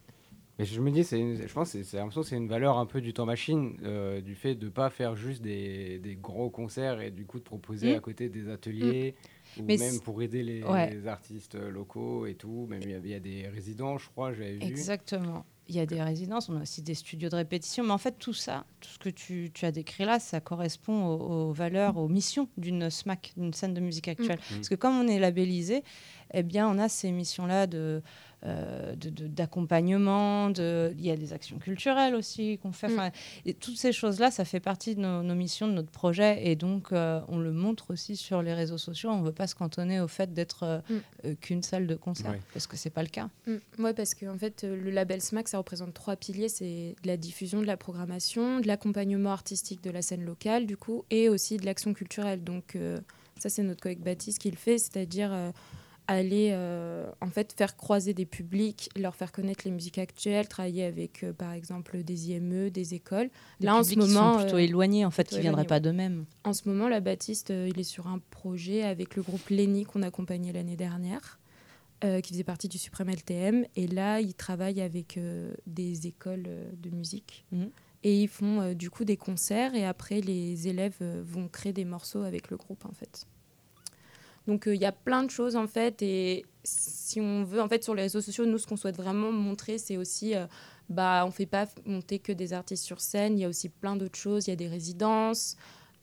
Mais je me dis, c'est une- je pense que c'est l'impression que c'est une valeur un peu du temps machine, euh, du fait de pas faire juste des, des gros concerts et du coup de proposer Mm. à côté des ateliers ou Mais même c'est- pour aider les, Ouais. les artistes locaux et tout. Même il y y, a des résidents, je crois, j'avais vu. Exactement. Il y a des résidences, on a aussi des studios de répétition, mais en fait tout ça, tout ce que tu, tu as décrit là, ça correspond aux, aux valeurs, aux missions d'une SMAC, d'une scène de musique actuelle. Mm. Parce que comme on est labellisé, eh bien on a ces missions-là de euh, de- de- d'accompagnement, de, il y a des actions culturelles aussi qu'on fait. Mm. Et toutes ces choses-là, ça fait partie de nos, nos missions, de notre projet. Et donc, euh, on le montre aussi sur les réseaux sociaux. On ne veut pas se cantonner au fait d'être euh, Mm. qu'une salle de concert, parce que c'est pas le cas. Mm. Ouais, parce que en fait, le label SMAC, ça représente trois piliers. C'est de la diffusion, de la programmation, de l'accompagnement artistique de la scène locale, du coup, et aussi de l'action culturelle. Donc, euh, ça, c'est notre collègue Baptiste qui le fait, c'est-à-dire euh, aller euh, en fait faire croiser des publics, leur faire connaître les musiques actuelles, travailler avec euh, par exemple des IME, des écoles. Des Là en ce publics qui sont moment, plutôt euh, éloignés, en fait, qui viendraient pas d'eux-mêmes. En ce moment, la Baptiste, il est sur un projet avec le groupe Lenny qu'on accompagnait l'année dernière, euh, qui faisait partie du Suprême LTM. Et là, il travaille avec euh, des écoles euh, de musique. Mhm. Et ils font du coup des concerts et après les élèves vont créer des morceaux avec le groupe en fait. Donc euh, il y a plein de choses en fait et si on veut en fait sur les réseaux sociaux nous ce qu'on souhaite vraiment montrer c'est aussi euh, bah on fait pas monter que des artistes sur scène, il y a aussi plein d'autres choses, il y a des résidences,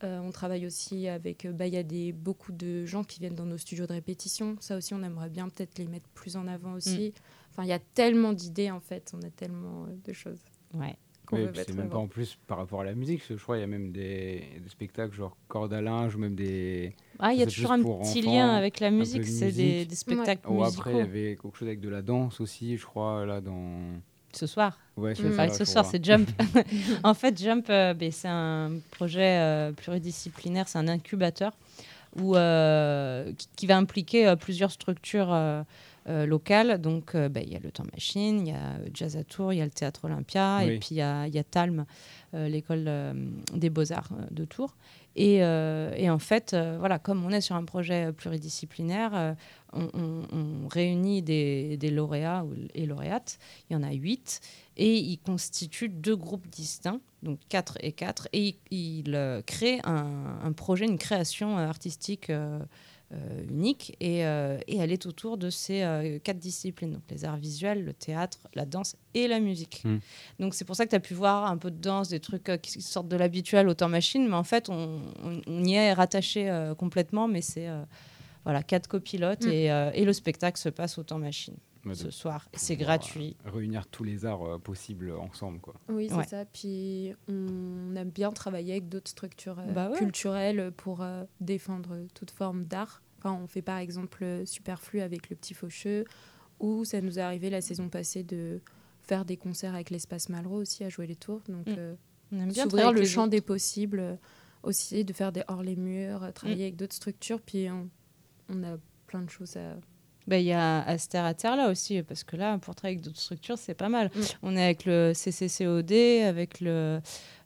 euh, on travaille aussi avec euh, bah il y a des beaucoup de gens qui viennent dans nos studios de répétition, ça aussi on aimerait bien peut-être les mettre plus en avant aussi. Enfin il y a tellement d'idées en fait, on a tellement de choses. Ouais. Oui, c'est même pas en plus par rapport à la musique, je crois qu'il y a même des, des spectacles genre corde à linge ou même des. Ah, il y a toujours un petit enfants, lien avec la musique, de c'est des, spectacles Ou musicaux. après, il y avait quelque chose avec de la danse aussi, je crois, là dans. Ce soir. Ouais, Enfin, ce je soir, c'est Jump. en fait, Jump, euh, ben, c'est un projet euh, pluridisciplinaire, c'est un incubateur où, euh, qui, qui va impliquer plusieurs structures locales. Donc, euh, ben, il y a le Temps Machine, il y a Jazz à Tours, il y a le Théâtre Olympia, et puis il y a, y a Talm, euh, l'école euh, des beaux-arts euh, de Tours. Et, euh, et en fait, euh, voilà, comme on est sur un projet euh, pluridisciplinaire, euh, on, on- on réunit des, des lauréats et lauréates. Il y en a huit. Et ils constituent deux groupes distincts, donc quatre et quatre. Et ils, ils, euh, créent un, un projet, une création euh, artistique euh, euh, unique. Et, euh, et elle est autour de ces euh, quatre disciplines, donc les arts visuels, le théâtre, la danse et la musique. Mm. Donc c'est pour ça que tu as pu voir un peu de danse, des trucs euh, qui sortent de l'habituel au temps machine, mais en fait on, on- on y est rattaché euh, complètement, mais c'est euh, voilà, quatre copilotes Mm. et, euh, et le spectacle se passe au temps machine Ce soir. C'est pouvoir, gratuit. euh, réunir tous les arts euh, possibles ensemble, quoi. Oui, c'est Ouais. ça. Puis on aime bien travailler avec d'autres structures euh, Bah ouais. culturelles pour euh, défendre toute forme d'art. Enfin, on fait par exemple euh, Superflu avec le Petit Faucheux, ou ça nous est arrivé la saison passée de faire des concerts avec l'Espace Malraux aussi à jouer les tours. Donc, Mm. euh, On aime bien s'ouvrir le champ autres. des possibles, euh, aussi de faire des hors les murs, euh, travailler Mm. avec d'autres structures. Puis on, on a plein de choses à. Ben, Il y a Aster à Terre là aussi, parce que là, pour travailler avec d'autres structures, c'est pas mal. Mm. On est avec le CCCOD, avec le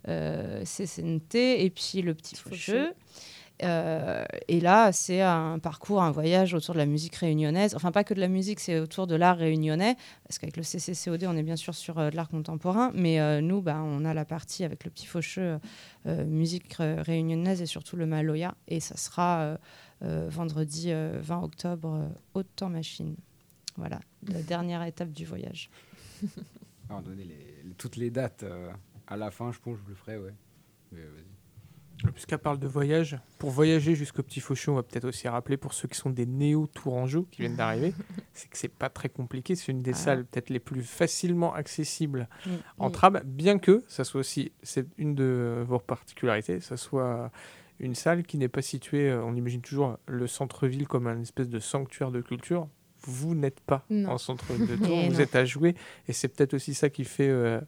euh, CCNT et puis le Petit Faucheux. Euh, et là, c'est un parcours, un voyage autour de la musique réunionnaise. Enfin, pas que de la musique, c'est autour de l'art réunionnais. Parce qu'avec le CCCOD, on est bien sûr sur euh, de l'art contemporain. Mais euh, nous, bah, on a la partie avec le petit faucheux, musique ré- réunionnaise et surtout le Maloya. Et ça sera vendredi euh, 20 octobre, euh, au temps machine. Voilà, la dernière étape du voyage. Alors, donner les- les- toutes les dates euh, à la fin, je pense que je le ferai, ouais. Mais, euh. Puisqu'elle parle de voyage, pour voyager jusqu'au Petit Fauchon, on va peut-être aussi rappeler pour ceux qui sont des néo-tourangeaux qui viennent d'arriver, c'est que c'est pas très compliqué. C'est une des Ah. salles peut-être les plus facilement accessibles en tram, bien que ça soit aussi, c'est une de vos particularités, ça soit une salle qui n'est pas située, euh, on imagine toujours le centre-ville comme un espèce de sanctuaire de culture. Vous n'êtes pas Non. en centre de Tours, vous non. êtes à jouer, et c'est peut-être aussi ça qui fait euh,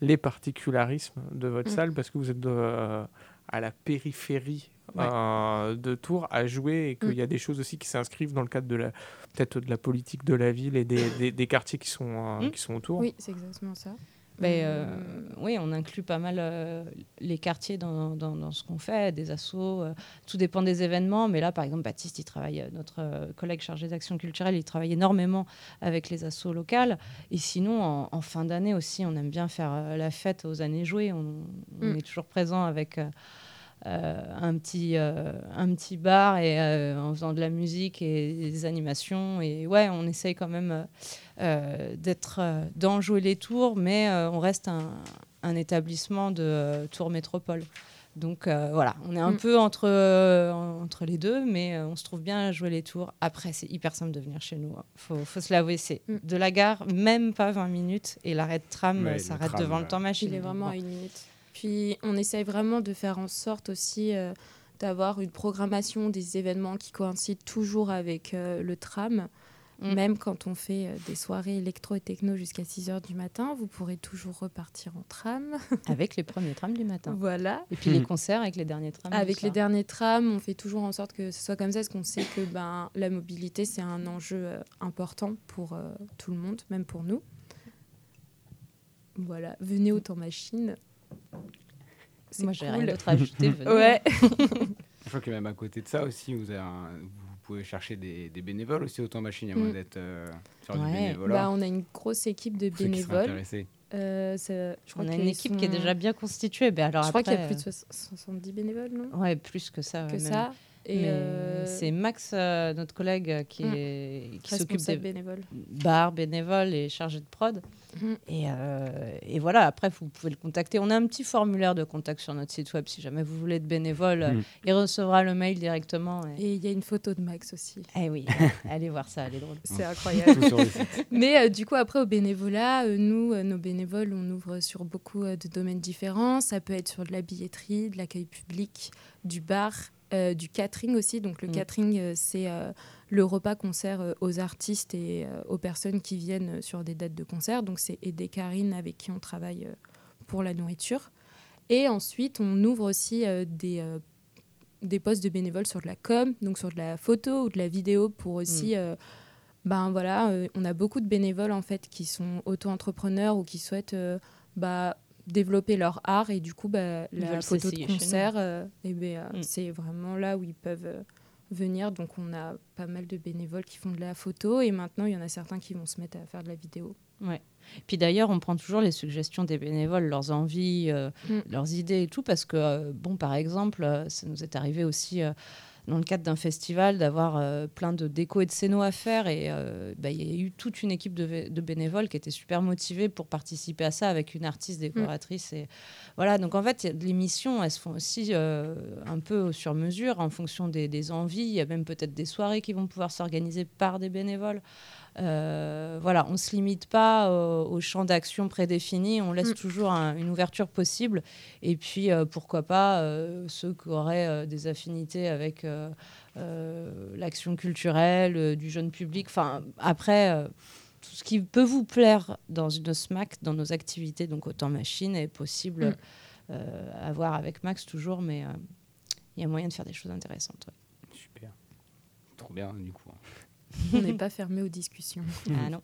les particularismes de votre Mm. salle, parce que vous êtes euh, à la périphérie Ouais. euh, de Tours à jouer, et qu'il Mm. y a des choses aussi qui s'inscrivent dans le cadre de la peut-être de la politique de la ville et des, des- des quartiers qui sont, euh, Mm. qui sont autour. Oui, c'est exactement ça. Ben, euh, Hum, oui, on inclut pas mal euh, les quartiers dans, dans- dans ce qu'on fait, des assos. euh, tout dépend des événements. Mais là, par exemple, Baptiste, il travaille, notre collègue chargé d'action culturelle, il travaille énormément avec les assos locales. Et sinon, en, en fin d'année aussi, on aime bien faire la fête aux années jouées. On, on Mm. est toujours présent avec. Euh, un, petit, euh, un petit bar et euh, en faisant de la musique et des animations. Et ouais, on essaye quand même d'être euh, dans jouer les tours, mais euh, on reste un, un établissement de euh, Tours Métropole. Donc euh, voilà, on est un Mm. peu entre, euh, entre les deux, mais euh, on se trouve bien à jouer les tours. Après, c'est hyper simple de venir chez nous. Il faut, faut se l'avouer, c'est Mm. de la gare, même pas 20 minutes, et l'arrêt de tram s'arrête devant le temps machine. Il est vraiment bon. à une minute. Puis on essaye vraiment de faire en sorte aussi euh, d'avoir une programmation des événements qui coïncident toujours avec euh, le tram. Mm. Même quand on fait euh, des soirées électro et techno jusqu'à 6 heures du matin, vous pourrez toujours repartir en tram. Avec les premiers trams du matin. voilà. Et puis les concerts avec les derniers trams. Avec les derniers trams, on fait toujours en sorte que ce soit comme ça, parce qu'on sait que ben, la mobilité, c'est un enjeu euh, important pour euh, tout le monde, même pour nous. Voilà, venez au temps machine. C'est Moi, j'ai cool. rien d'autre à ajouter. Ouais. Je crois que même à côté de ça aussi, vous, avez un- vous pouvez chercher des, des bénévoles aussi au temps machine. Moyen Mm. d'être euh, faire du Ouais. bénévolat. Bah, on a une grosse équipe de bénévoles. Euh, je crois On a une équipe qui est déjà bien constituée. Ben alors je crois qu'il y a plus de soix- 70 bénévoles, non? Euh, Ouais, plus que ça. Que ouais, même. ça. Euh, c'est Max, euh, notre collègue, euh, qui, Mm. est, qui s'occupe des responsable bénévole. bars bénévoles et chargé de prod. Et, euh, et voilà, après, vous pouvez le contacter. On a un petit formulaire de contact sur notre site web si jamais vous voulez être bénévole. Mhm. Il recevra le mail directement. Et, il y a une photo de Max aussi. Eh oui, allez voir ça, elle est drôle. C'est incroyable. Mais euh, du coup, après, au bénévolat, euh, nous, euh, nos bénévoles, on ouvre sur beaucoup euh, de domaines différents. Ça peut être sur de la billetterie, de l'accueil public, du bar, euh, du catering aussi. Donc, le Mm. catering, euh, c'est euh, le repas qu'on sert aux artistes et aux personnes qui viennent sur des dates de concert. Donc, c'est Aidé Karine avec qui on travaille pour la nourriture. Et ensuite, on ouvre aussi des, des postes de bénévoles sur de la com, donc sur de la photo ou de la vidéo pour aussi. euh, ben voilà, on a beaucoup de bénévoles en fait qui sont auto-entrepreneurs ou qui souhaitent bah, développer leur art et du coup bah, la photo de concert, euh, eh ben, euh, Mm. c'est vraiment là où ils peuvent euh, venir. Donc on a pas mal de bénévoles qui font de la photo et maintenant il y en a certains qui vont se mettre à faire de la vidéo. Puis d'ailleurs, on prend toujours les suggestions des bénévoles, leurs envies, euh, Mm. leurs idées et tout, parce que, bon, par exemple, ça nous est arrivé aussi dans le cadre d'un festival d'avoir euh, plein de déco et de scénos à faire. Et euh, bah, il y a eu toute une équipe de, bénévoles qui était super motivée pour participer à ça avec une artiste décoratrice. Et voilà, donc en fait, les missions, elles se font aussi euh, un peu sur mesure en fonction des, des envies. Il y a même peut-être des soirées qui vont pouvoir s'organiser par des bénévoles. Euh, voilà, on ne se limite pas au, au champ d'action prédéfini, on laisse Mm. toujours un- une ouverture possible. Et puis, euh, pourquoi pas, euh, ceux qui auraient euh, des affinités avec euh, euh, l'action culturelle, euh, du jeune public. Enfin, après, euh, tout ce qui peut vous plaire dans une SMAC, dans nos activités, donc autant machine, est possible Mm. euh, à voir avec Max toujours, mais euh, il y a moyen de faire des choses intéressantes. ouais. Super. Trop bien, du coup. On n'est pas fermé aux discussions. Ah non,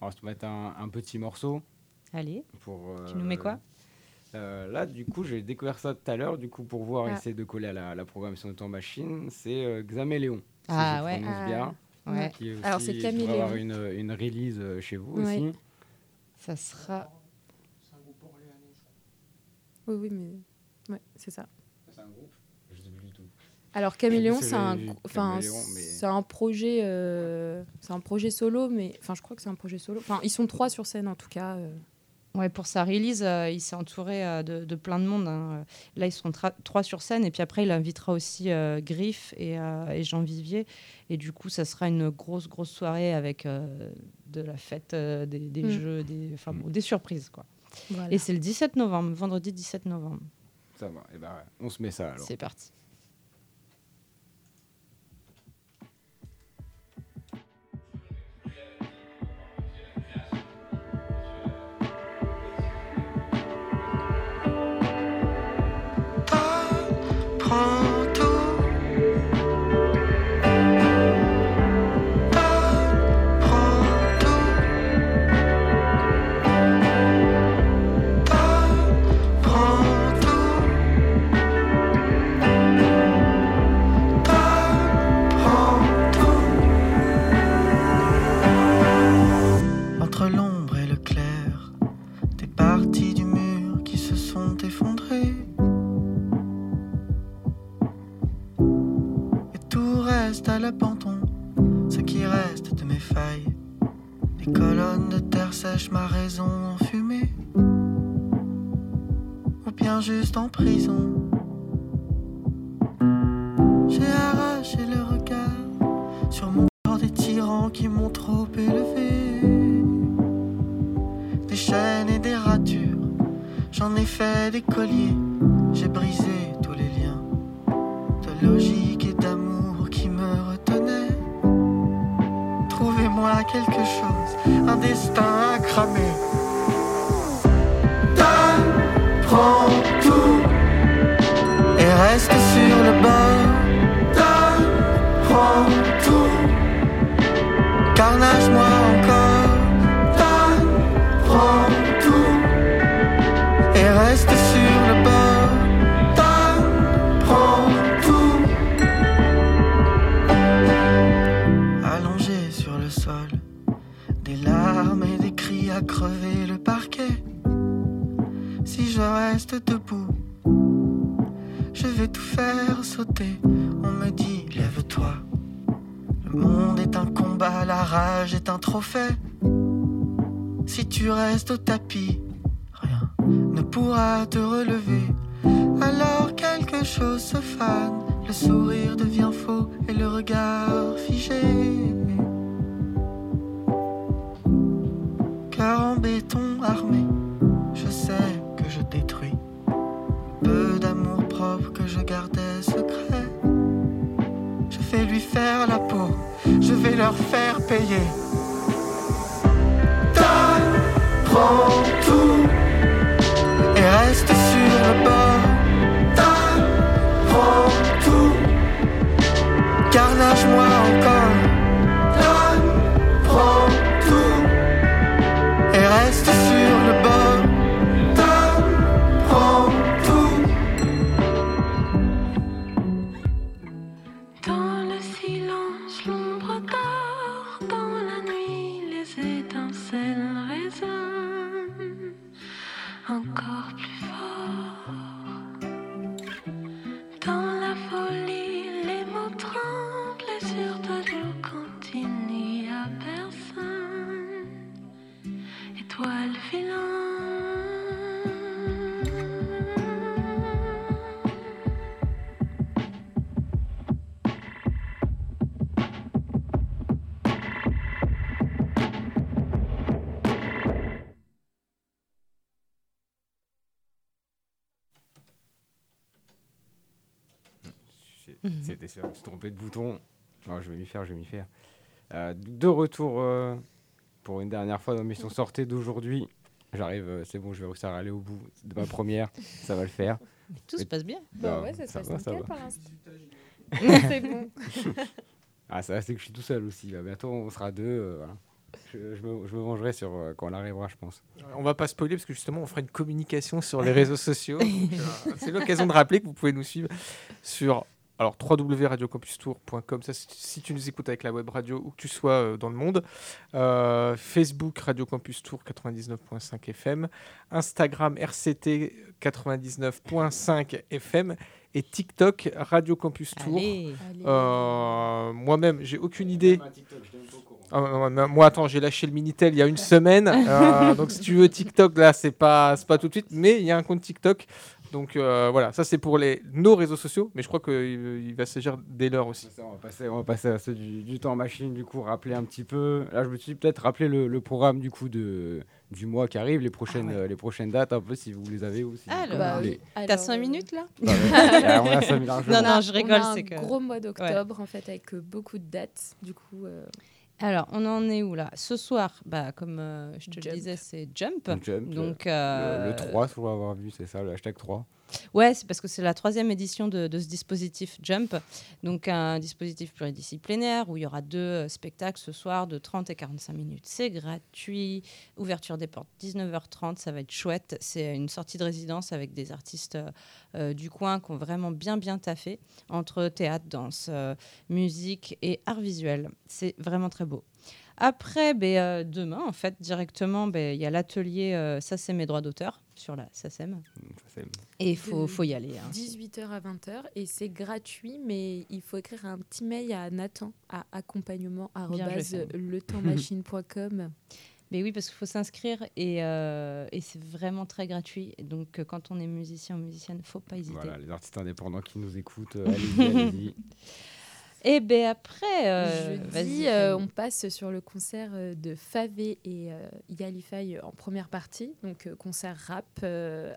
On va se mettre un, un petit morceau. allez, Pour, Tu nous mets quoi? euh, Là, du coup, j'ai découvert ça tout à l'heure. Du coup, pour voir, Ah. essayer de coller à la, la programmation de temps machine, c'est euh, Xaméléon. si Ah je ouais. prononce Ah. bien. ouais. Qui est Alors, aussi- c'est je Caméléon. avoir une, une release euh, chez vous Ouais. aussi. ça sera. Oui, oui, mais ouais, c'est ça. C'est un groupe Je sais plus du tout. Alors Caméléon, que c'est un, enfin, mais- projet, euh, c'est un projet solo, mais enfin, je crois que c'est un projet solo. Enfin, ils sont trois sur scène en tout cas. euh. Ouais, pour sa release, euh, il s'est entouré euh, de, de plein de monde. hein. Là, ils tra- trois sur scène. Et puis après, il invitera aussi euh, Griff et, euh, et Jean Vivier. Et du coup, ça sera une grosse, grosse soirée avec euh, de la fête, euh, des, des Mm. jeux, des, bon, des surprises. Quoi. Voilà. Et c'est le 17 novembre, vendredi 17 novembre. Ça va. Et ben, on se met ça alors. C'est parti. À l'abandon, ce qui reste de mes failles. Les colonnes de terre sèche, ma raison enfumée. Ou bien juste en prison. J'ai arraché le regard sur mon corps des tyrans qui m'ont trop élevé. Des chaînes et des ratures, j'en ai fait des colliers. J'ai brisé quelque chose, un destin à cramer. Donne, prends tout et reste sur le bord. Donne, prends tout, carnage moi debout, je vais tout faire sauter. On me dit, lève-toi. Le monde est un combat, la rage est un trophée. Si tu restes au tapis, rien ne pourra te relever. Alors quelque chose se fane, le sourire devient faux et le regard figé. Car en béton armé, je sais que je détruis. Je gardais secret. Je vais lui faire la peau, je vais leur faire payer. Donne, prends tout et reste sur le bord. Donne, prends tout, carnage moi encore. Donne, prends tout et reste sur C'était sûr, je me trompé de bouton. Non, je vais m'y faire, je vais m'y faire. Euh, de retour euh, pour une dernière fois dans l'émission Sortez d'aujourd'hui. J'arrive, euh, c'est bon, je vais réussir à aller au bout de ma première. ça va le faire. Tout se passe bien. Bah Ah, ouais, ça se passe va, ça nickel va. par l'instant. C'est bon. Ah, ça, c'est que je suis tout seul aussi. Bah, bientôt, on sera deux. euh, voilà. je, je me, je me vengerai sur, euh, quand on arrivera, je pense. On va pas spoiler parce que justement on fera une communication sur les réseaux sociaux. Euh, c'est l'occasion de rappeler que vous pouvez nous suivre sur alors www.radiocampustour.com ça c'est- si tu nous écoutes avec la web radio où que tu sois euh, dans le monde Euh, Facebook Radio Campus Tour 99.5 FM Instagram RCT 99.5 FM et TikTok Radio Campus Tour. Euh, moi-même j'ai aucune idée ah, non, non, moi, attends, j'ai lâché le Minitel il y a une semaine. Euh, donc, si tu veux TikTok, là, c'est pas, c'est pas tout de suite. Mais il y a un compte TikTok. Donc, euh, voilà, ça, c'est pour les, nos réseaux sociaux. Mais je crois qu'il il va s'agir des leurs aussi. On va passer, on va passer à ceux du, du temps en machine, du coup, rappeler un petit peu. Là, je me suis dit peut-être rappeler le, le programme du coup de, du mois qui arrive, les prochaines, euh, les prochaines dates, un peu si vous les avez ou si Alors, bah oui. T'as 5 minutes là Bah ouais. on a cinq minutes largement. Non, non, je rigole. Un c'est que... gros mois d'octobre en fait avec euh, beaucoup de dates. Du coup, euh, Alors, on en est où là? Ce soir, bah, comme euh, je te le Jump. disais, c'est Jump. Donc, Jump, Donc, le, euh, le 3, faut avoir vu, c'est ça, le hashtag 3. Ouais, c'est parce que c'est la troisième édition de, ce dispositif Jump, donc un dispositif pluridisciplinaire où il y aura deux euh, spectacles ce soir de 30 et 45 minutes. C'est gratuit, ouverture des portes 19h30, ça va être chouette. C'est une sortie de résidence avec des artistes euh, euh, du coin qui ont vraiment bien bien taffé entre théâtre, danse, musique et art visuel. C'est vraiment très beau. Après, ben, euh, demain, en fait, directement, ben, il y a l'atelier euh, Ça, c'est mes droits d'auteur sur la SACEM. Et il faut, faut y aller. hein. 18h à 20h et c'est gratuit, mais il faut écrire un petit mail à Nathan à accompagnement Bien, je vais faire. letempsmachine.com. Mais oui, parce qu'il faut s'inscrire et, euh, et c'est vraiment très gratuit. Donc, euh, quand on est musicien ou musicienne, faut pas hésiter. Voilà, les artistes indépendants qui nous écoutent, euh, allez-y, allez-y. Et ben après, euh, Jeudi, euh, on passe sur le concert euh, de Favé et euh, Yalify en première partie, donc euh, concert rap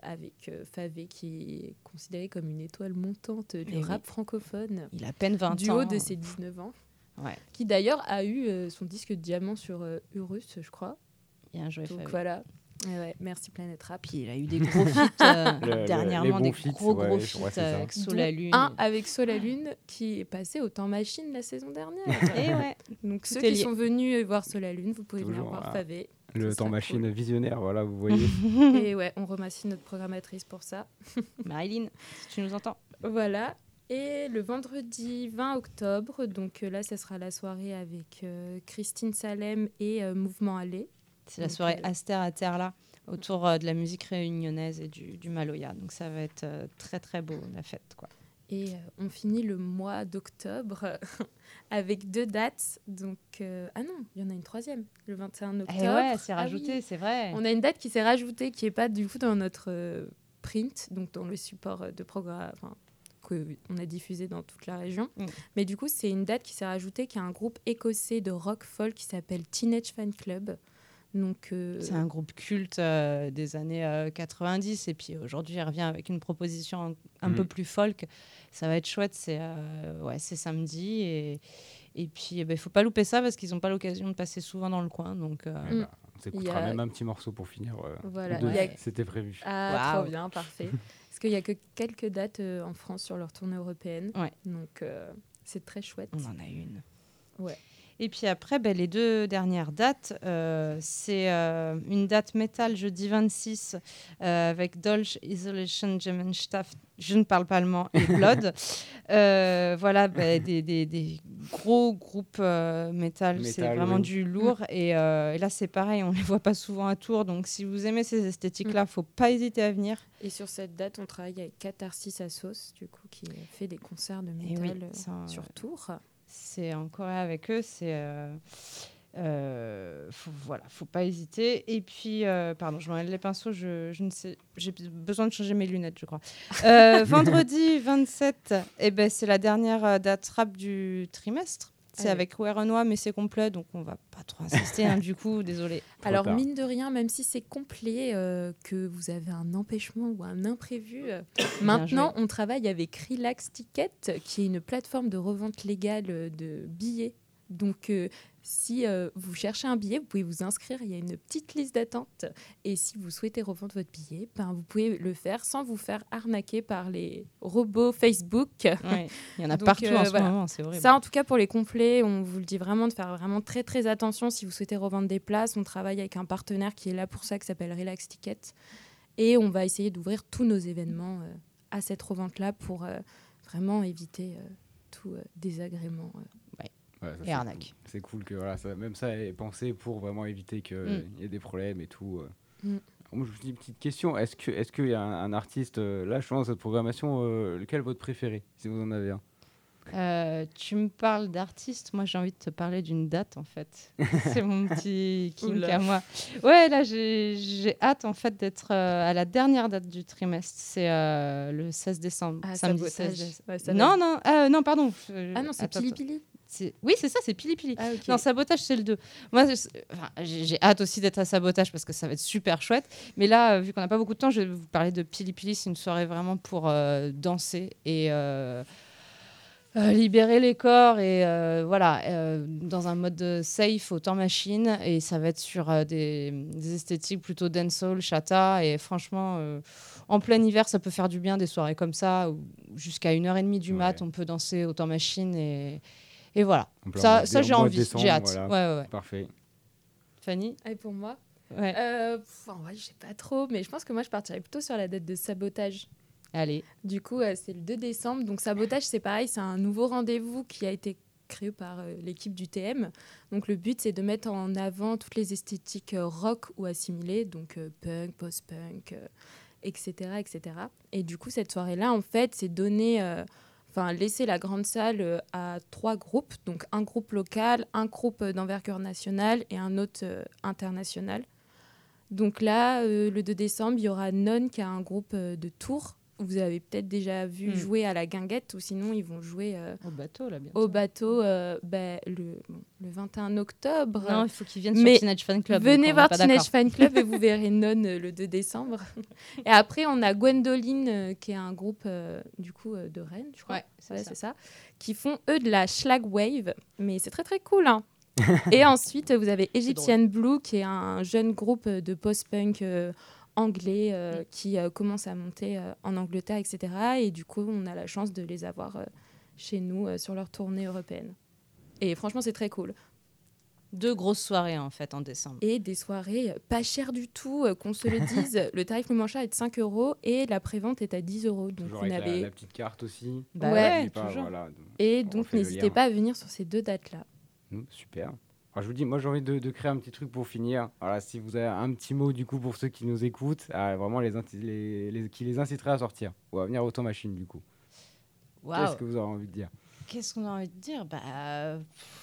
avec Favé qui est considéré comme une étoile montante du Eh oui. rap francophone. Il a à peine 20 du ans. haut de ses 19 ans. Ouais. qui d'ailleurs a eu son disque de diamant sur Urus, je crois. Bien joué, Donc Fab. voilà. Ouais, merci Planète Rap. Puis il a eu des gros feats euh, Le- dernièrement, des feats, gros ouais, gros feats avec Sous Dont la Lune. Un avec Sous la Lune qui est passé au temps machine la saison dernière. Et ouais. Donc ceux qui lié. sont venus voir Sous la Lune, vous pouvez venir Toujours, voir ah. Favé. Le Ce temps machine cool. visionnaire, voilà, vous voyez. Et ouais, on remercie notre programmatrice pour ça. Marilyn, si tu nous entends. Voilà. Et le vendredi 20 octobre, donc euh, là, ça sera la soirée avec euh, Christine Salem et Mouvement Allé. C'est la soirée Aster à Terre là, autour euh, de la musique réunionnaise et du, du Maloya. Donc ça va être euh, très très beau la fête quoi. Et euh, on finit le mois d'octobre avec deux dates. Donc, euh, ah non, il y en a une troisième, le 21 octobre. Eh ouais, c'est Ah rajouté, oui. c'est vrai. On a une date qui s'est rajoutée, qui n'est pas du coup dans notre euh, print, donc dans le support de programme qu'on a diffusé dans toute la région. Mm. Mais du coup, c'est une date qui s'est rajoutée, qui est un groupe écossais de rock folk qui s'appelle Teenage Fan Club. Donc, euh, C'est un groupe culte euh, des années euh, 90 et puis aujourd'hui il revient avec une proposition un, un peu plus folk. Ça va être chouette, c'est euh, ouais, c'est samedi et et puis il ben, faut pas louper ça parce qu'ils n'ont pas l'occasion de passer souvent dans le coin donc euh, Mm. bah, on Il s'écoutera y a- même un petit morceau pour finir. euh, Voilà, a- C'était prévu. Ah, trop bien, parfait. Parce qu'il n'y a que quelques dates euh, en France sur leur tournée européenne. Ouais. Donc, euh, c'est très chouette. on en a une. Ouais. Et puis après, ben, les deux dernières dates, euh, c'est euh, une date métal jeudi 26 euh, avec Dolch, Isolation, Gemeinschaft, je ne parle pas allemand, et Blood. Euh, voilà, ben, des, des- des gros groupes euh, métal, c'est vraiment oui. du lourd. Et, euh, et là, c'est pareil, on ne les voit pas souvent à Tours. Donc si vous aimez ces esthétiques-là, faut pas hésiter à venir. Et sur cette date, on travaille avec Catharsis à Sauce, du coup, qui fait des concerts de Et métal oui, ça, sur Tours. C'est en Corée avec eux, c'est. Euh, euh, faut, voilà, faut pas hésiter. Et puis, euh, pardon, je m'enlève les pinceaux, je, je ne sais, j'ai besoin de changer mes lunettes, je crois. Euh, vendredi 27, eh ben, c'est la dernière date rap du trimestre. C'est avec Werenoi, mais c'est complet, donc on va pas trop insister, hein, du coup, désolé. Alors, tard. mine de rien, même si c'est complet, euh, que vous avez un empêchement ou un imprévu, euh, maintenant, on travaille avec Relax Ticket, qui est une plateforme de revente légale euh, de billets. Donc, euh, si euh, vous cherchez un billet, vous pouvez vous inscrire. Il y a une petite liste d'attente. Et si vous souhaitez revendre votre billet, ben, vous pouvez le faire sans vous faire arnaquer par les robots Facebook. Ouais, Il y en a Donc, partout euh, en ce voilà. moment, c'est horrible. Ça, en tout cas, pour les complets, on vous le dit vraiment de faire vraiment très très attention si vous souhaitez revendre des places. On travaille avec un partenaire qui est là pour ça, qui s'appelle Relax Ticket. Et on va essayer d'ouvrir tous nos événements euh, à cette revente-là pour vraiment éviter tout désagrément. Ouais, ça, Et c'est arnaque. cool. C'est cool que voilà, ça, même ça est pensé pour vraiment éviter qu'il Mm. y ait des problèmes et tout. euh. Mm. Moi, je vous dis une petite question. Est-ce que est-ce qu'il y a un, un artiste euh, là, je pense, cette programmation, euh, lequel est votre préféré, si vous en avez un? Euh, tu me parles d'artiste, moi j'ai envie de te parler d'une date en fait. C'est mon petit kink Oula. à moi. Ouais, là j'ai j'ai hâte en fait d'être euh, à la dernière date du trimestre. C'est euh, le 16 décembre. Ah, samedi sabotage. 16 décembre. Ouais, non, non, euh, non, pardon. Ah non, c'est Pili. Pili. Oui, c'est ça, c'est Pili Pili. Ah. Non, sabotage, c'est le 2. Moi, enfin, j'ai hâte aussi d'être à sabotage parce que ça va être super chouette. Mais là, euh, vu qu'on n'a pas beaucoup de temps, je vais vous parler de Pili Pili. C'est une soirée vraiment pour euh, danser et euh, euh, libérer les corps et euh, voilà, euh, dans un mode safe au temps machine. Et ça va être sur euh, des, des esthétiques plutôt dancehall, chata. Et franchement, euh, en plein hiver, ça peut faire du bien des soirées comme ça. où Jusqu'à 1h30 du mat, on peut danser au temps machine et. Et voilà, ça, ça j'ai envie, j'ai hâte. voilà. Ouais, ouais, ouais. Parfait. Fanny Et pour moi Ouais. Euh, pff, en vrai, je sais pas trop, mais je pense que moi, je partirais plutôt sur la date de sabotage. Allez. Du coup, euh, c'est le 2 décembre. Donc, sabotage, c'est pareil, c'est un nouveau rendez-vous qui a été créé par euh, l'équipe du TM. Donc, le but, c'est de mettre en avant toutes les esthétiques euh, rock ou assimilées, donc euh, punk, post-punk, euh, etc., etc. Et du coup, cette soirée-là, en fait, c'est donner, euh, laisser la grande salle euh, à trois groupes. Donc, un groupe local, un groupe euh, d'envergure nationale et un autre euh, international. Donc là, le 2 décembre, il y aura Non qui a un groupe de Tours vous avez peut-être déjà vu Mm. jouer à la guinguette ou sinon ils vont jouer euh, Au bateau, là, bientôt. au bateau euh, ben, le, bon, le 21 octobre. Non, il faut qu'ils viennent sur Mais Teenage Fan Club, Venez voir Teenage. Fan Club et vous verrez Non euh, le 2 décembre. et après, on a Gwendoline, euh, qui est un groupe euh, du coup euh, de Rennes, je crois. Ouais, c'est Ouais, ça. Qui font eux de la schlag wave, mais c'est très très cool. hein. et ensuite, vous avez Egyptian Blue, qui est un jeune groupe de post-punk euh, anglais euh, qui euh, commence à monter euh, en Angleterre, etc. Et du coup, on a la chance de les avoir euh, chez nous euh, sur leur tournée européenne. Et franchement, c'est très cool. Deux grosses soirées en fait en décembre. Et des soirées pas chères du tout, euh, qu'on se le dise. le tarif le moins cher est de 5 euros et la prévente est à 10 euros. Donc Toujours vous avec la, n'avez- la petite carte aussi. Bah ouais, N'oubliez pas, toujours. voilà, Et on donc n'hésitez pas à venir sur ces deux dates-là. Mm, Super. Alors, je vous dis, moi j'ai envie de, de créer un petit truc pour finir. Voilà, si vous avez un petit mot du coup pour ceux qui nous écoutent, ah, vraiment les, inti- les- les- qui les inciterait à sortir ou à venir au machine du coup. Qu'est-ce que vous avez envie de dire? Qu'est-ce qu'on a envie de dire? Bah, euh,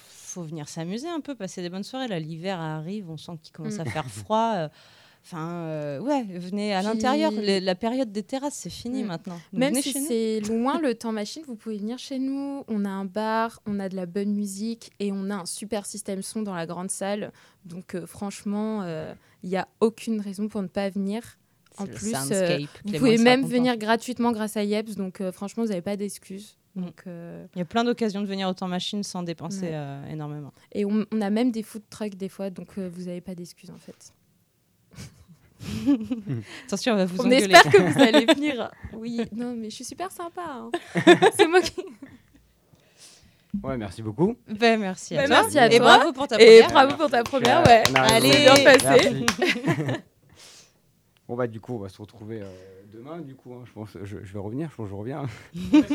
faut venir s'amuser un peu, passer des bonnes soirées. Là, l'hiver arrive, on sent qu'il commence à Mm. faire froid. Euh, Enfin, euh, ouais, venez à Puis- l'intérieur. La période des terrasses, c'est fini Mm. maintenant. Donc, Même si c'est loin le temps machine, vous pouvez venir chez nous. On a un bar, on a de la bonne musique et on a un super système son dans la grande salle. Donc euh, franchement, euh, il n'y a aucune raison pour ne pas venir. En plus, euh, vous pouvez même content. venir gratuitement grâce à Yeps. Donc euh, franchement, vous n'avez pas d'excuses. Donc, euh, Il y a plein d'occasions de venir au temps machine sans dépenser Ouais. euh, énormément. Et on, on a même des food trucks des fois, donc euh, vous n'avez pas d'excuses en fait. Attention, on va vous on engueuler. espère que vous allez venir. Oui, non, mais je suis super sympa. hein. C'est moi qui. Ouais, merci beaucoup. Ben, merci à Bah, toi. merci à Et toi. bravo pour ta Et première. bravo pour ta première, ouais. on Allez, bien passé. Merci. bon bah du coup on va se retrouver euh, demain du coup hein, je pense je, je vais revenir je pense que je reviens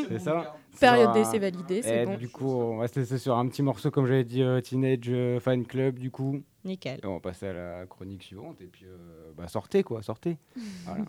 c'est ça Période Sur d'essai validée, c'est Et bon. du coup on va se laisser sur un petit morceau comme j'avais dit euh, Teenage euh, Fan Club du coup Nickel. Et on va passer à la chronique suivante et puis euh, bah sortez quoi sortez. Voilà